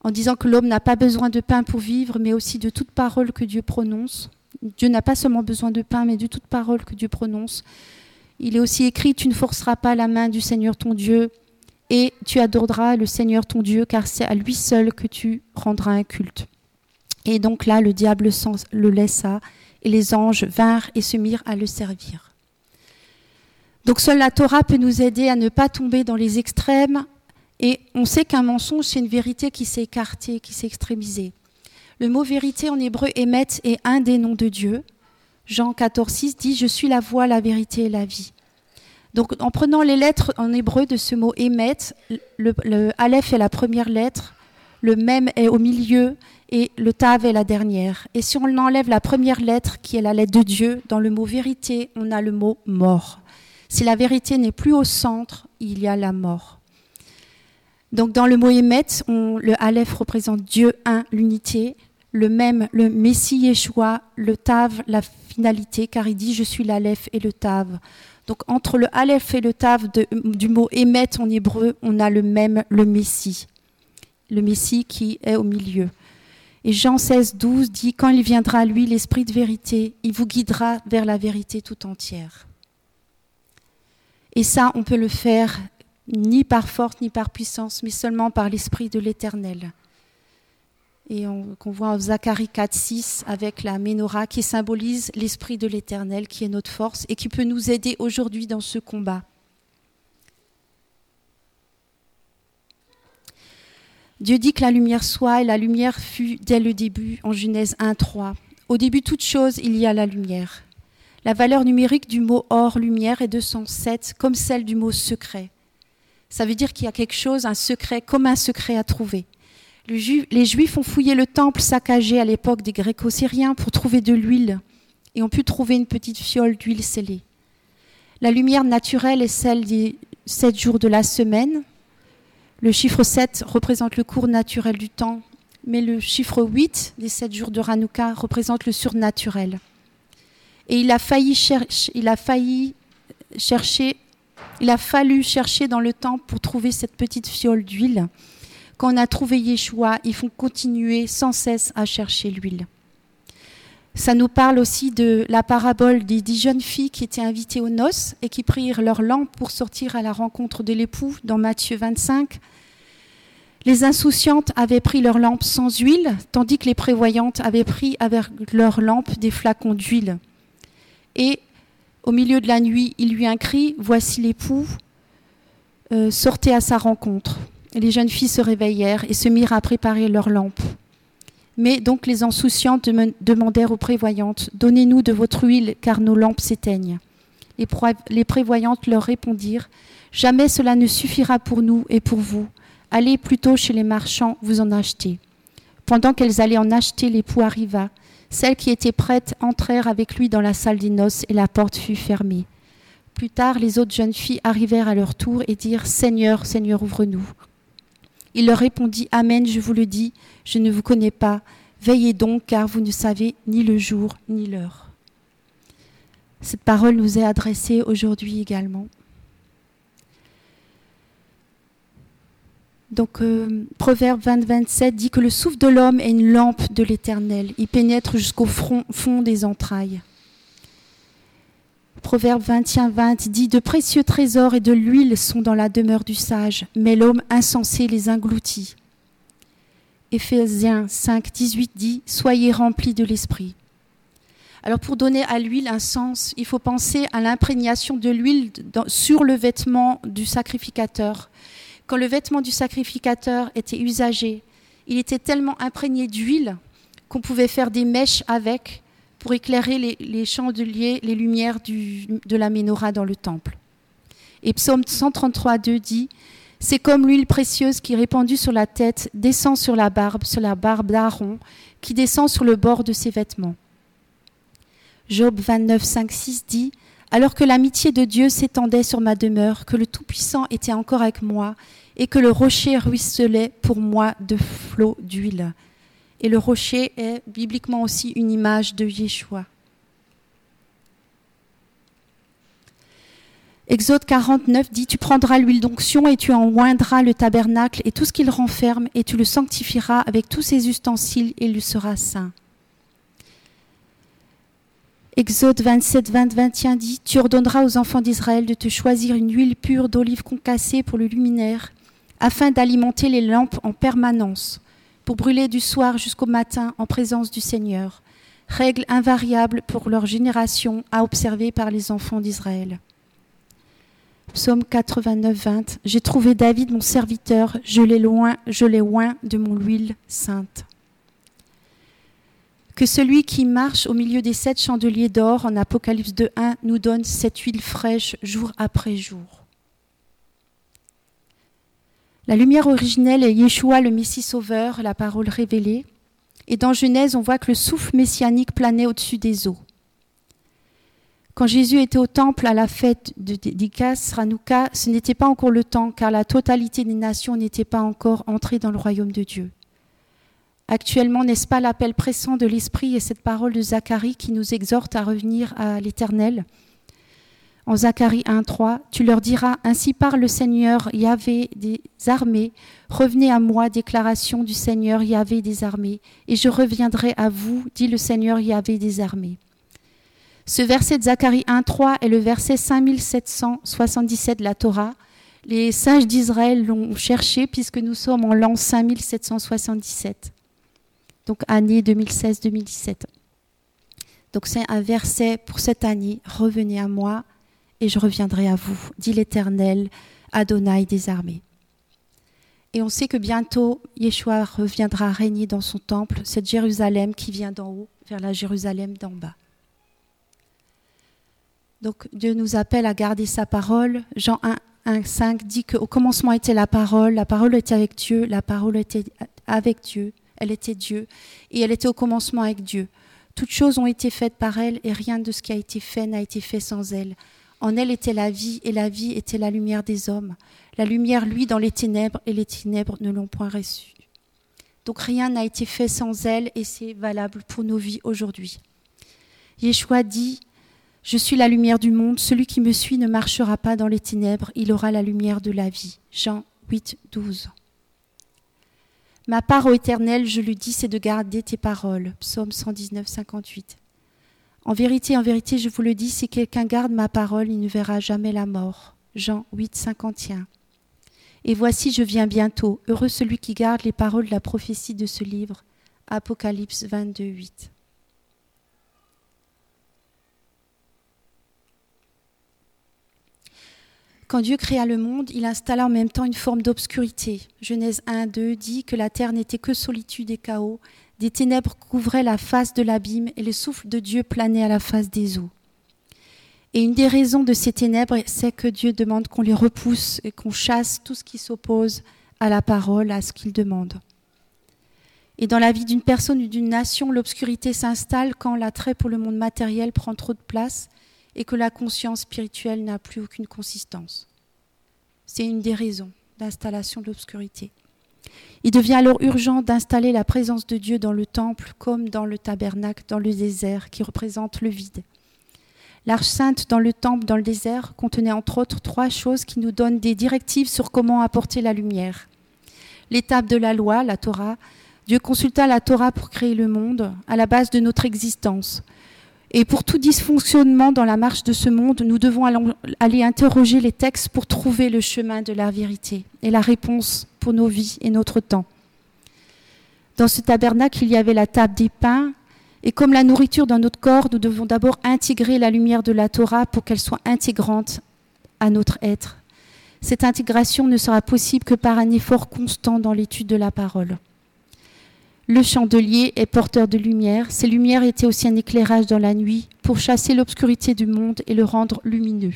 S1: en disant que l'homme n'a pas besoin de pain pour vivre, mais aussi de toute parole que Dieu prononce. Dieu n'a pas seulement besoin de pain, mais de toute parole que Dieu prononce. Il est aussi écrit, tu ne forceras pas la main du Seigneur ton Dieu, et tu adoreras le Seigneur ton Dieu, car c'est à lui seul que tu rendras un culte. Et donc là, le diable le laissa, et les anges vinrent et se mirent à le servir. Donc seule la Torah peut nous aider à ne pas tomber dans les extrêmes, et on sait qu'un mensonge, c'est une vérité qui s'est écartée, qui s'est extrémisée. Le mot vérité en hébreu émet est un des noms de Dieu. Jean 14, 6 dit Je suis la voie, la vérité et la vie. Donc, en prenant les lettres en hébreu de ce mot émet, le, le aleph est la première lettre, le même est au milieu et le tav est la dernière. Et si on enlève la première lettre, qui est la lettre de Dieu, dans le mot vérité, on a le mot mort. Si la vérité n'est plus au centre, il y a la mort. Donc, dans le mot émet, on- le aleph représente Dieu un, l'unité, le même, le Messie Yeshua, le Tav, la finalité, car il dit Je suis l'Aleph et le Tav. Donc entre le Aleph et le Tav du mot émettre en hébreu, on a le même, le Messie. Le Messie qui est au milieu. Et Jean 16, 12 dit Quand il viendra à lui, l'Esprit de vérité, il vous guidera vers la vérité tout entière. Et ça, on peut le faire ni par force ni par puissance, mais seulement par l'Esprit de l'Éternel et on- voit en Zacharie 4, 6 avec la menorah qui symbolise l'Esprit de l'Éternel, qui est notre force et qui peut nous aider aujourd'hui dans ce combat. Dieu dit que la lumière soit et la lumière fut dès le début en Genèse 1, 3. Au début toute chose, il y a la lumière. La valeur numérique du mot or, lumière, est 207, comme celle du mot secret. Ça veut dire qu'il y a quelque chose, un secret, comme un secret à trouver. Les Juifs ont fouillé le temple saccagé à l'époque des Gréco-Syriens pour trouver de l'huile et ont pu trouver une petite fiole d'huile scellée. La lumière naturelle est celle des sept jours de la semaine. Le chiffre 7 représente le cours naturel du temps, mais le chiffre 8 des sept jours de Hanouka représente le surnaturel. Et il a failli, il a failli chercher, il a fallu chercher dans le temple pour trouver cette petite fiole d'huile. Quand on a trouvé Yeshua, ils font continuer sans cesse à chercher l'huile. Ça nous parle aussi de la parabole des dix jeunes filles qui étaient invitées aux noces et qui prirent leur lampe pour sortir à la rencontre de l'époux dans Matthieu 25. Les insouciantes avaient pris leur lampe sans huile, tandis que les prévoyantes avaient pris avec leur lampe des flacons d'huile. Et au milieu de la nuit, il eut un cri Voici l'époux, euh, sortez à sa rencontre. Les jeunes filles se réveillèrent et se mirent à préparer leurs lampes. Mais donc les insouciantes dem- demandèrent aux prévoyantes Donnez-nous de votre huile, car nos lampes s'éteignent. Les, les prévoyantes leur répondirent Jamais cela ne suffira pour nous et pour vous. Allez plutôt chez les marchands, vous en achetez. Pendant qu'elles allaient en acheter, l'époux arriva. Celles qui étaient prêtes entrèrent avec lui dans la salle des noces et la porte fut fermée. Plus tard, les autres jeunes filles arrivèrent à leur tour et dirent Seigneur, Seigneur, ouvre-nous. Il leur répondit Amen, je vous le dis, je ne vous connais pas. Veillez donc, car vous ne savez ni le jour ni l'heure. Cette parole nous est adressée aujourd'hui également. Donc, euh, Proverbe 20, 27 dit que le souffle de l'homme est une lampe de l'éternel. Il pénètre jusqu'au fond des entrailles. Proverbe 21, 20 dit De précieux trésors et de l'huile sont dans la demeure du sage, mais l'homme insensé les engloutit. Éphésiens 5, 18 dit Soyez remplis de l'esprit. Alors, pour donner à l'huile un sens, il faut penser à l'imprégnation de l'huile sur le vêtement du sacrificateur. Quand le vêtement du sacrificateur était usagé, il était tellement imprégné d'huile qu'on pouvait faire des mèches avec pour éclairer les, chandeliers, les lumières de la menorah dans le temple. Et Psaume 133, 2 dit C'est comme l'huile précieuse qui, répandue sur la tête, descend sur la barbe, sur la barbe d'Aaron, qui descend sur le bord de ses vêtements. Job 29, 5, 6 dit Alors que l'amitié de Dieu s'étendait sur ma demeure, que le Tout-Puissant était encore avec moi, et que le rocher ruisselait pour moi de flots d'huile. Et le rocher est bibliquement aussi une image de Yeshua. Exode 49 dit Tu prendras l'huile d'onction et tu en oindras le tabernacle et tout ce qu'il renferme, et tu le sanctifieras avec tous ses ustensiles, et il sera saint. Exode 27, 20, 21 dit Tu ordonneras aux enfants d'Israël de te choisir une huile pure d'olive concassée pour le luminaire, afin d'alimenter les lampes en permanence, pour brûler du soir jusqu'au matin en présence du Seigneur. Règle invariable pour leur génération à observer par les enfants d'Israël. Psaume 89, 20 J'ai trouvé David mon serviteur, je l'ai loin, je l'ai loin de mon huile sainte. Que celui qui marche au milieu des sept chandeliers d'or en Apocalypse 2.1 nous donne cette huile fraîche jour après jour. La lumière originelle est Yeshua, le Messie sauveur, la parole révélée. Et dans Genèse, on voit que le souffle messianique planait au-dessus des eaux. Quand Jésus était au temple à la fête de Dikas, Hanouka, ce n'était pas encore le temps, car la totalité des nations n'était pas encore entrée dans le royaume de Dieu. Actuellement, n'est-ce pas l'appel pressant de l'Esprit et cette parole de Zacharie qui nous exhorte à revenir à l'Éternel? En Zacharie 1.3, tu leur diras, Ainsi parle le Seigneur Yahvé des armées, revenez à moi, déclaration du Seigneur Yahvé des armées, et je reviendrai à vous, dit le Seigneur Yahvé des armées. Ce verset de Zacharie 1.3 est le verset 5777 de la Torah. Les sages d'Israël l'ont cherché puisque nous sommes en l'an 5777 donc année 2016-2017. Donc c'est un verset pour cette année, revenez à moi et je reviendrai à vous, dit l'Éternel, Adonai des armées. Et on sait que bientôt, Yeshua reviendra régner dans son temple, cette Jérusalem qui vient d'en haut vers la Jérusalem d'en bas. Donc Dieu nous appelle à garder sa parole. Jean 1, 1 5 dit qu'au commencement était la parole, la parole était avec Dieu, la parole était avec Dieu, elle était Dieu, et elle était au commencement avec Dieu. Toutes choses ont été faites par elle, et rien de ce qui a été fait n'a été fait sans elle. En elle était la vie, et la vie était la lumière des hommes. La lumière, lui, dans les ténèbres, et les ténèbres ne l'ont point reçue. Donc rien n'a été fait sans elle, et c'est valable pour nos vies aujourd'hui. Yeshua dit, Je suis la lumière du monde, celui qui me suit ne marchera pas dans les ténèbres, il aura la lumière de la vie. Jean 8, 12. Ma part, ô Éternel, je le dis, c'est de garder tes paroles. Psaume 119, 58. En vérité, en vérité, je vous le dis, si quelqu'un garde ma parole, il ne verra jamais la mort. Jean 8, 51. Et voici, je viens bientôt. Heureux celui qui garde les paroles de la prophétie de ce livre. Apocalypse 22, 8. Quand Dieu créa le monde, il installa en même temps une forme d'obscurité. Genèse 1, 2 dit que la terre n'était que solitude et chaos, des ténèbres couvraient la face de l'abîme et le souffle de Dieu planait à la face des eaux. Et une des raisons de ces ténèbres, c'est que Dieu demande qu'on les repousse et qu'on chasse tout ce qui s'oppose à la parole, à ce qu'il demande. Et dans la vie d'une personne ou d'une nation, l'obscurité s'installe quand l'attrait pour le monde matériel prend trop de place et que la conscience spirituelle n'a plus aucune consistance. C'est une des raisons d'installation de l'obscurité. Il devient alors urgent d'installer la présence de Dieu dans le temple comme dans le tabernacle, dans le désert, qui représente le vide. L'arche sainte dans le temple, dans le désert, contenait entre autres trois choses qui nous donnent des directives sur comment apporter la lumière. L'étape de la loi, la Torah. Dieu consulta la Torah pour créer le monde, à la base de notre existence. Et pour tout dysfonctionnement dans la marche de ce monde, nous devons aller interroger les textes pour trouver le chemin de la vérité et la réponse pour nos vies et notre temps. Dans ce tabernacle, il y avait la table des pains, et comme la nourriture dans notre corps, nous devons d'abord intégrer la lumière de la Torah pour qu'elle soit intégrante à notre être. Cette intégration ne sera possible que par un effort constant dans l'étude de la parole. Le chandelier est porteur de lumière. Ces lumières étaient aussi un éclairage dans la nuit pour chasser l'obscurité du monde et le rendre lumineux.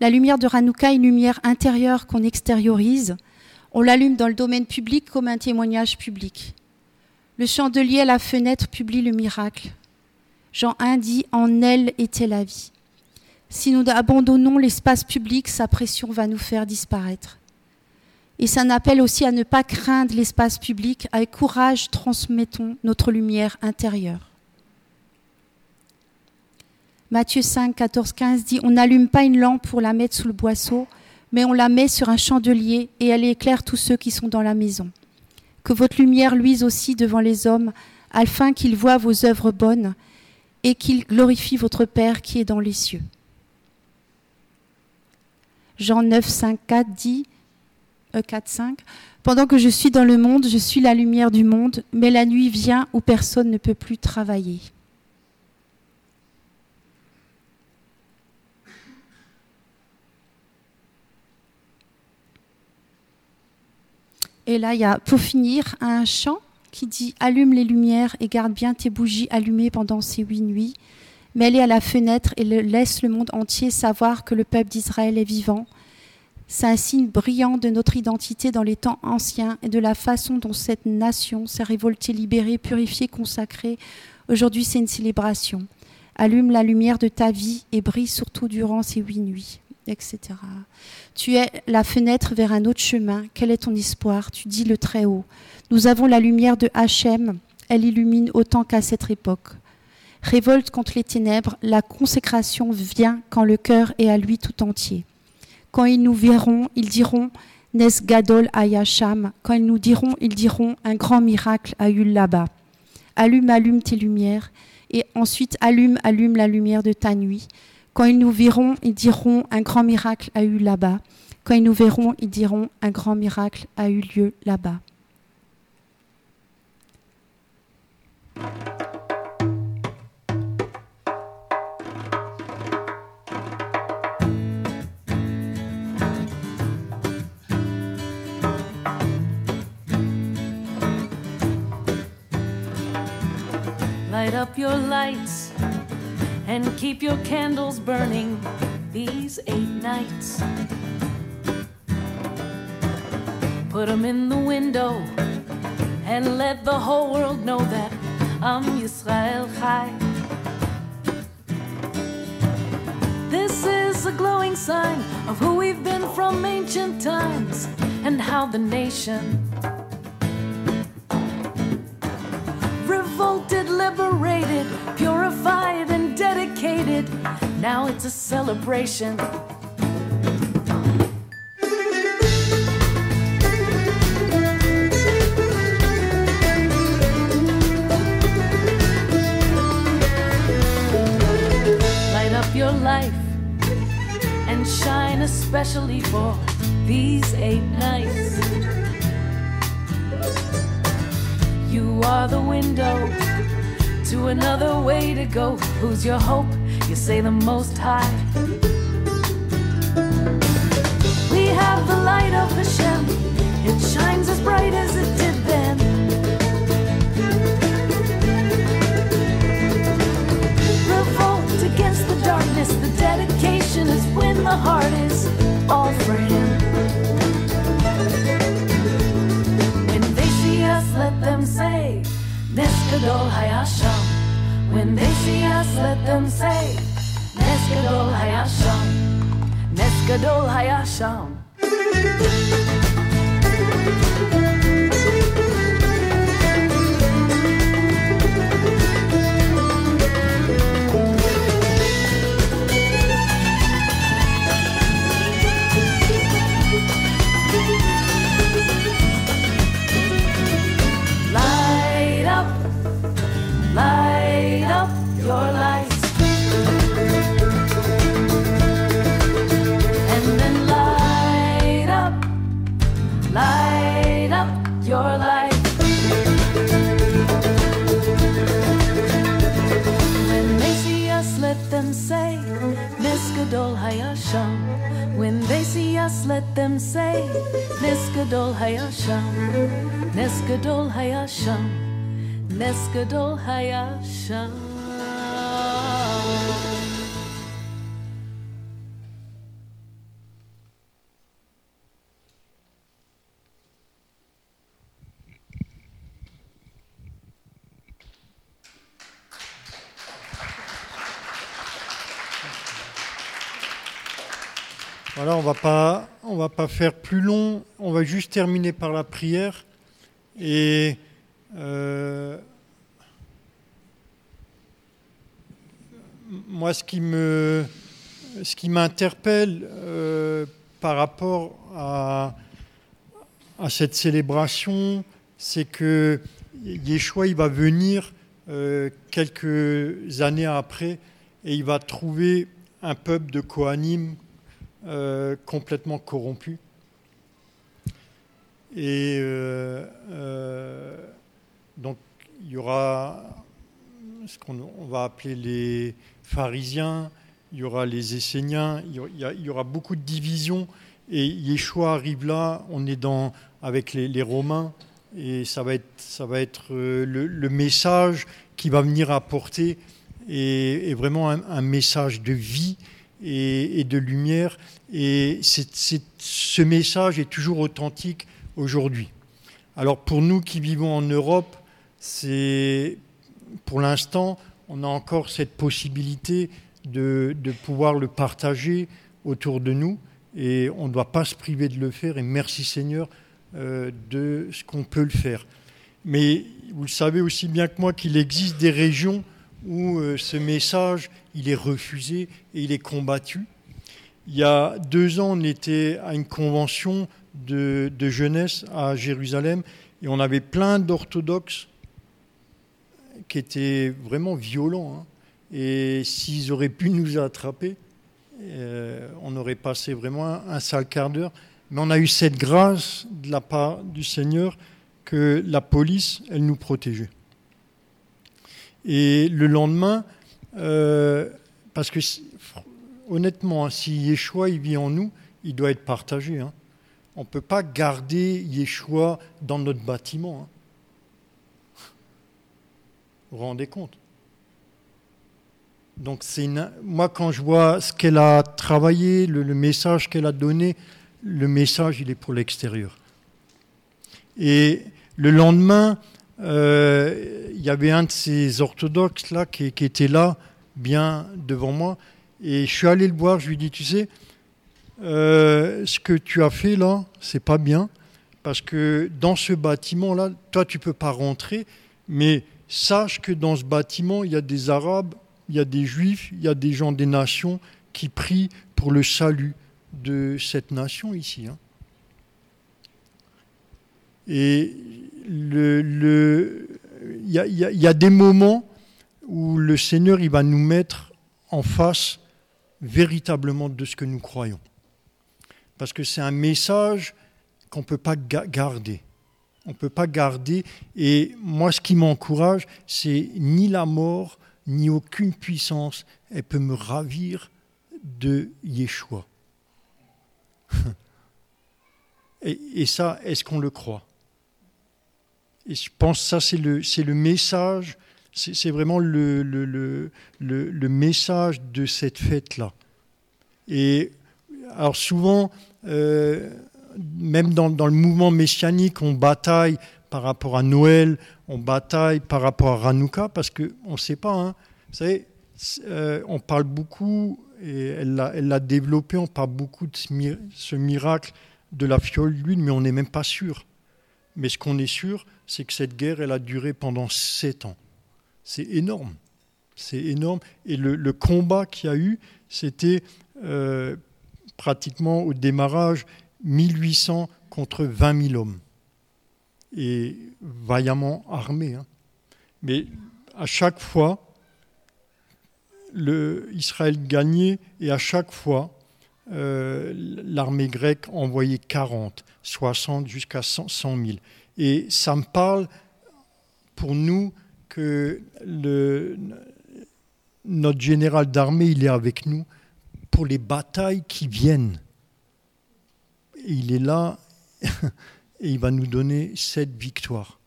S1: La lumière de Hanouka est une lumière intérieure qu'on extériorise. On l'allume dans le domaine public comme un témoignage public. Le chandelier à la fenêtre publie le miracle. Jean 1 dit En elle était la vie. Si nous abandonnons l'espace public, sa pression va nous faire disparaître. Et ça n'appelle aussi à ne pas craindre l'espace public. Avec courage, transmettons notre lumière intérieure. Matthieu 5, 14, 15 dit On n'allume pas une lampe pour la mettre sous le boisseau, mais on la met sur un chandelier et elle éclaire tous ceux qui sont dans la maison. Que votre lumière luise aussi devant les hommes, afin qu'ils voient vos œuvres bonnes et qu'ils glorifient votre Père qui est dans les cieux. Jean 9, 5, 4 dit, euh, 4, 5, Pendant que je suis dans le monde, je suis la lumière du monde, mais la nuit vient où personne ne peut plus travailler. Et là, il y a, pour finir, un chant qui dit Allume les lumières et garde bien tes bougies allumées pendant ces huit nuits. Mets-les à la fenêtre et laisse le monde entier savoir que le peuple d'Israël est vivant. C'est un signe brillant de notre identité dans les temps anciens et de la façon dont cette nation s'est révoltée, libérée, purifiée, consacrée. Aujourd'hui, c'est une célébration. Allume la lumière de ta vie et brille surtout durant ces huit nuits, etc. Tu es la fenêtre vers un autre chemin. Quel est ton espoir? Tu dis le très haut. Nous avons la lumière de Hachem. Elle illumine autant qu'à cette époque. Révolte contre les ténèbres, la consécration vient quand le cœur est à lui tout entier. Quand ils nous verront, ils diront Nes Gadol Ayasham. Quand ils nous diront, ils diront Un grand miracle a eu là-bas. Allume, allume tes lumières. Et ensuite, allume, allume la lumière de ta nuit. Quand ils nous verront, ils diront Un grand miracle a eu là-bas. Quand ils nous verront, ils diront Un grand miracle a eu lieu là-bas.
S5: Up your lights and keep your candles burning these eight nights. Put them in the window and let the whole world know that I'm Yisrael Chai. This is a glowing sign of who we've been from ancient times and how the nation liberated, purified, and dedicated. Now it's a celebration. Light up your life and shine especially for these eight nights. You are the window to another way to go. Who's your hope? You say the most high. We have the light of Hashem. It shines as bright as it did then. Revolt against the darkness. The dedication is when the heart is all for Him. When they see us, let them say, Nes Gadol Hayasham. When they see us, let them say, Nes Gadol Hayasham. Nes Gadol Hayasham. Them say, Nisgadol Hayasham. Nesgadol Hayasham. Nesgadol Hayasham.
S6: Voilà, on va pas, on va pas faire plus long. On va juste terminer par la prière. Et euh, moi, ce qui ce qui m'interpelle euh, par rapport à, à cette célébration, c'est que Yeshua, il va venir euh, quelques années après et il va trouver un peuple de Kohanim euh, complètement corrompu. Et euh, euh, donc, il y aura ce qu'on on va appeler les pharisiens, il y aura les Esséniens, il y aura- beaucoup de divisions. Et Yeshua arrive là, on est dans, avec les, Romains, et ça va être, ça va être le, message qui va venir apporter, et, et vraiment un, message de vie et de lumière. Et ce message est toujours authentique aujourd'hui. Alors pour nous qui vivons en Europe, c'est pour l'instant, on a encore cette possibilité de, de pouvoir le partager autour de nous et on ne doit pas se priver de le faire et merci Seigneur euh, de ce qu'on peut le faire. Mais vous le savez aussi bien que moi qu'il existe des régions où euh, ce message il est refusé et il est combattu. Il y a deux ans, on était à une convention de, jeunesse à Jérusalem et on avait plein d'orthodoxes qui étaient vraiment violents. hein. Et s'ils auraient pu nous attraper, euh, on aurait passé vraiment un, sale quart d'heure. Mais on a eu cette grâce de la part du Seigneur que la police, elle nous protégeait. Et le lendemain, euh, parce que honnêtement, hein, si Yeshua vit en nous, il doit être partagé. hein. On ne peut pas garder Yeshua dans notre bâtiment. hein. Vous vous rendez compte? Donc, moi, quand je vois ce qu'elle a travaillé, le, message qu'elle a donné, le message, il est pour l'extérieur. Et le lendemain, euh, il y avait un de ces orthodoxes là qui était là, bien devant moi, et je suis allé le voir. Je lui dis, tu sais, euh, ce que tu as fait là, c'est pas bien, parce que dans ce bâtiment là, toi, tu peux pas rentrer, mais sache que dans ce bâtiment, il y a des Arabes, il y a des Juifs, il y a des gens des nations qui prient pour le salut de cette nation ici. hein. Et le, le- il y, il y il y a des moments où le Seigneur il va nous mettre en face véritablement de ce que nous croyons. Parce que c'est un message qu'on ne peut pas ga- garder. On ne peut pas garder. Et moi, ce qui m'encourage, c'est ni la mort, ni aucune puissance, elle peut me ravir de Yeshua. Et, ça, est-ce qu'on le croit? Et je pense que ça, c'est le message, c'est vraiment le, message de cette fête-là. Et alors souvent, euh, même dans, le mouvement messianique, on bataille par rapport à Noël, on bataille par rapport à Hanouka, parce qu'on ne sait pas. hein. Vous savez, euh, on parle beaucoup, et elle l'a développé, on parle beaucoup de ce miracle de la fiole d'huile, mais on n'est même pas sûr. Mais ce qu'on est sûr, c'est que cette guerre, elle a duré pendant sept ans. C'est énorme. C'est énorme. Et le, combat qu'il y a eu, c'était euh, pratiquement au démarrage 1800 contre 20 000 hommes. Et vaillamment armés. hein. Mais à chaque fois, Israël gagnait et à chaque fois, euh, l'armée grecque envoyait 40, 60 jusqu'à 100 100 000. Et ça me parle pour nous que notre général d'armée, il est avec nous pour les batailles qui viennent. Il est là et il va nous donner cette victoire.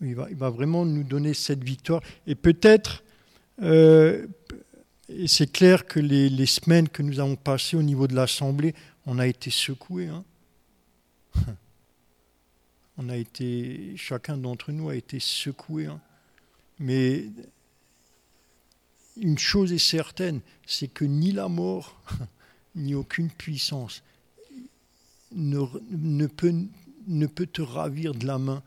S6: Il va, vraiment nous donner cette victoire. Et peut-être, euh, c'est clair que les, les semaines que nous avons passées au niveau de l'Assemblée, on a été secoués. hein. On a été, chacun d'entre nous a été secoué. hein. Mais une chose est certaine, c'est que ni la mort, ni aucune puissance ne, peut, te ravir de la main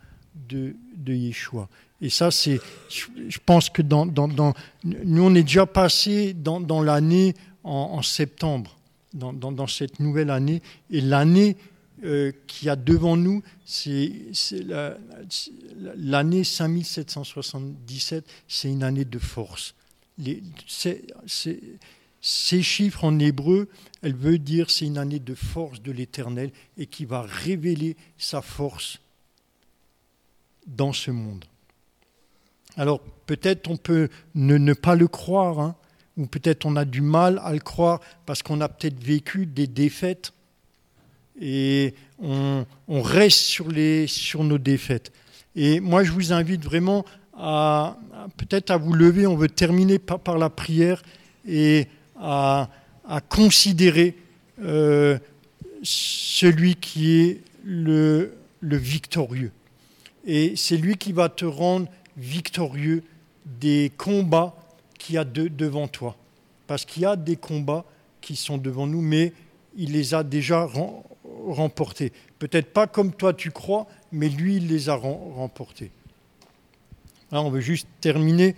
S6: de, Yeshua. Et ça, c'est, je, pense que nous, on est déjà passé dans, l'année en, en septembre, dans cette nouvelle année, et l'année euh, qu'il y a devant nous, c'est c'est la- l'année 5777, c'est une année de force. Ces chiffres en hébreu, elle veut dire c'est une année de force de l'Éternel et qui va révéler sa force dans ce monde. Alors peut-être on peut ne, ne pas le croire, hein, ou peut-être on a du mal à le croire parce qu'on a peut-être vécu des défaites et on, reste sur, les, sur nos défaites. Et moi je vous invite vraiment à, peut-être à vous lever, on veut terminer par, par la prière et à, à considérer euh, celui qui est le, le victorieux. Et c'est lui qui va te rendre victorieux des combats qu'il y a de- devant toi. Parce qu'il y a des combats qui sont devant nous, mais il les a déjà remportés. Peut-être pas comme toi tu crois, mais lui, il les a rem- remportés. On veut juste terminer.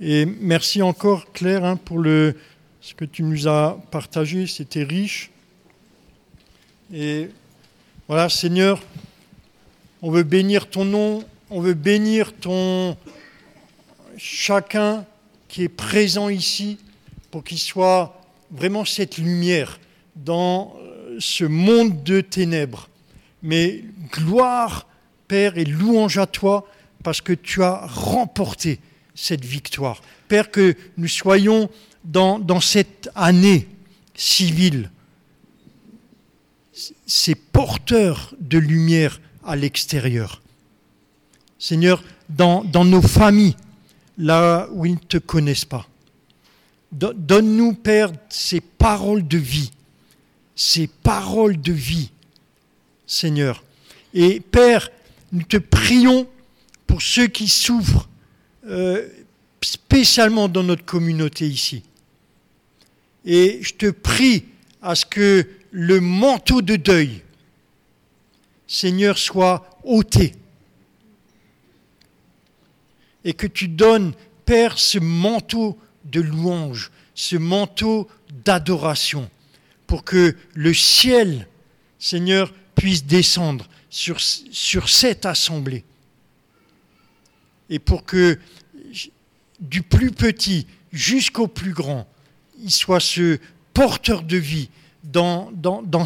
S6: Et merci encore, Claire, hein, pour ce que tu nous as partagé. C'était riche. Et voilà, Seigneur, on veut bénir ton nom, on veut bénir ton chacun qui est présent ici pour qu'il soit vraiment cette lumière dans ce monde de ténèbres. Mais gloire, Père, et louange à toi parce que tu as remporté cette victoire. Père, que nous soyons dans, cette année civile, ces porteurs de lumière à l'extérieur. Seigneur, dans, dans nos familles, là où ils ne te connaissent pas. Do- Donne-nous, Père, ces paroles de vie, ces paroles de vie, Seigneur. Et Père, nous te prions pour ceux qui souffrent, euh, spécialement dans notre communauté ici. Et je te prie à ce que le manteau de deuil, Seigneur, soit ôté. Et que tu donnes, Père, ce manteau de louange, ce manteau d'adoration, pour que le ciel, Seigneur, puisse descendre sur, cette assemblée. Et pour que du plus petit jusqu'au plus grand, il soit ce porteur de vie dans,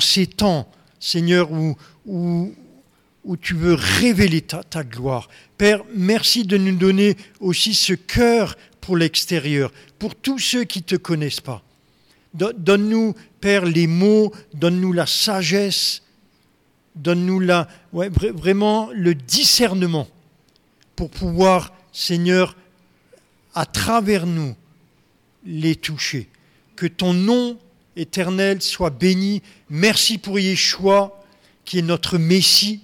S6: ces temps, Seigneur, où tu veux révéler ta, ta gloire. Père, merci de nous donner aussi ce cœur pour l'extérieur, pour tous ceux qui ne te connaissent pas. Do- Donne-nous, Père, les mots, donne-nous la sagesse, donne-nous la, vraiment le discernement pour pouvoir, Seigneur, à travers nous, les toucher. Que ton nom éternel soit béni. Merci pour Yeshua, qui est notre Messie.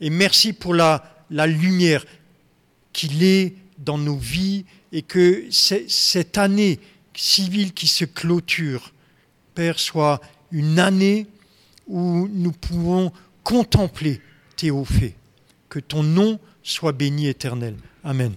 S6: Et merci pour la, lumière qu'il est dans nos vies et que cette année civile qui se clôture, Père, soit une année où nous pouvons contempler tes hauts faits. Que ton nom soit béni éternel. Amen.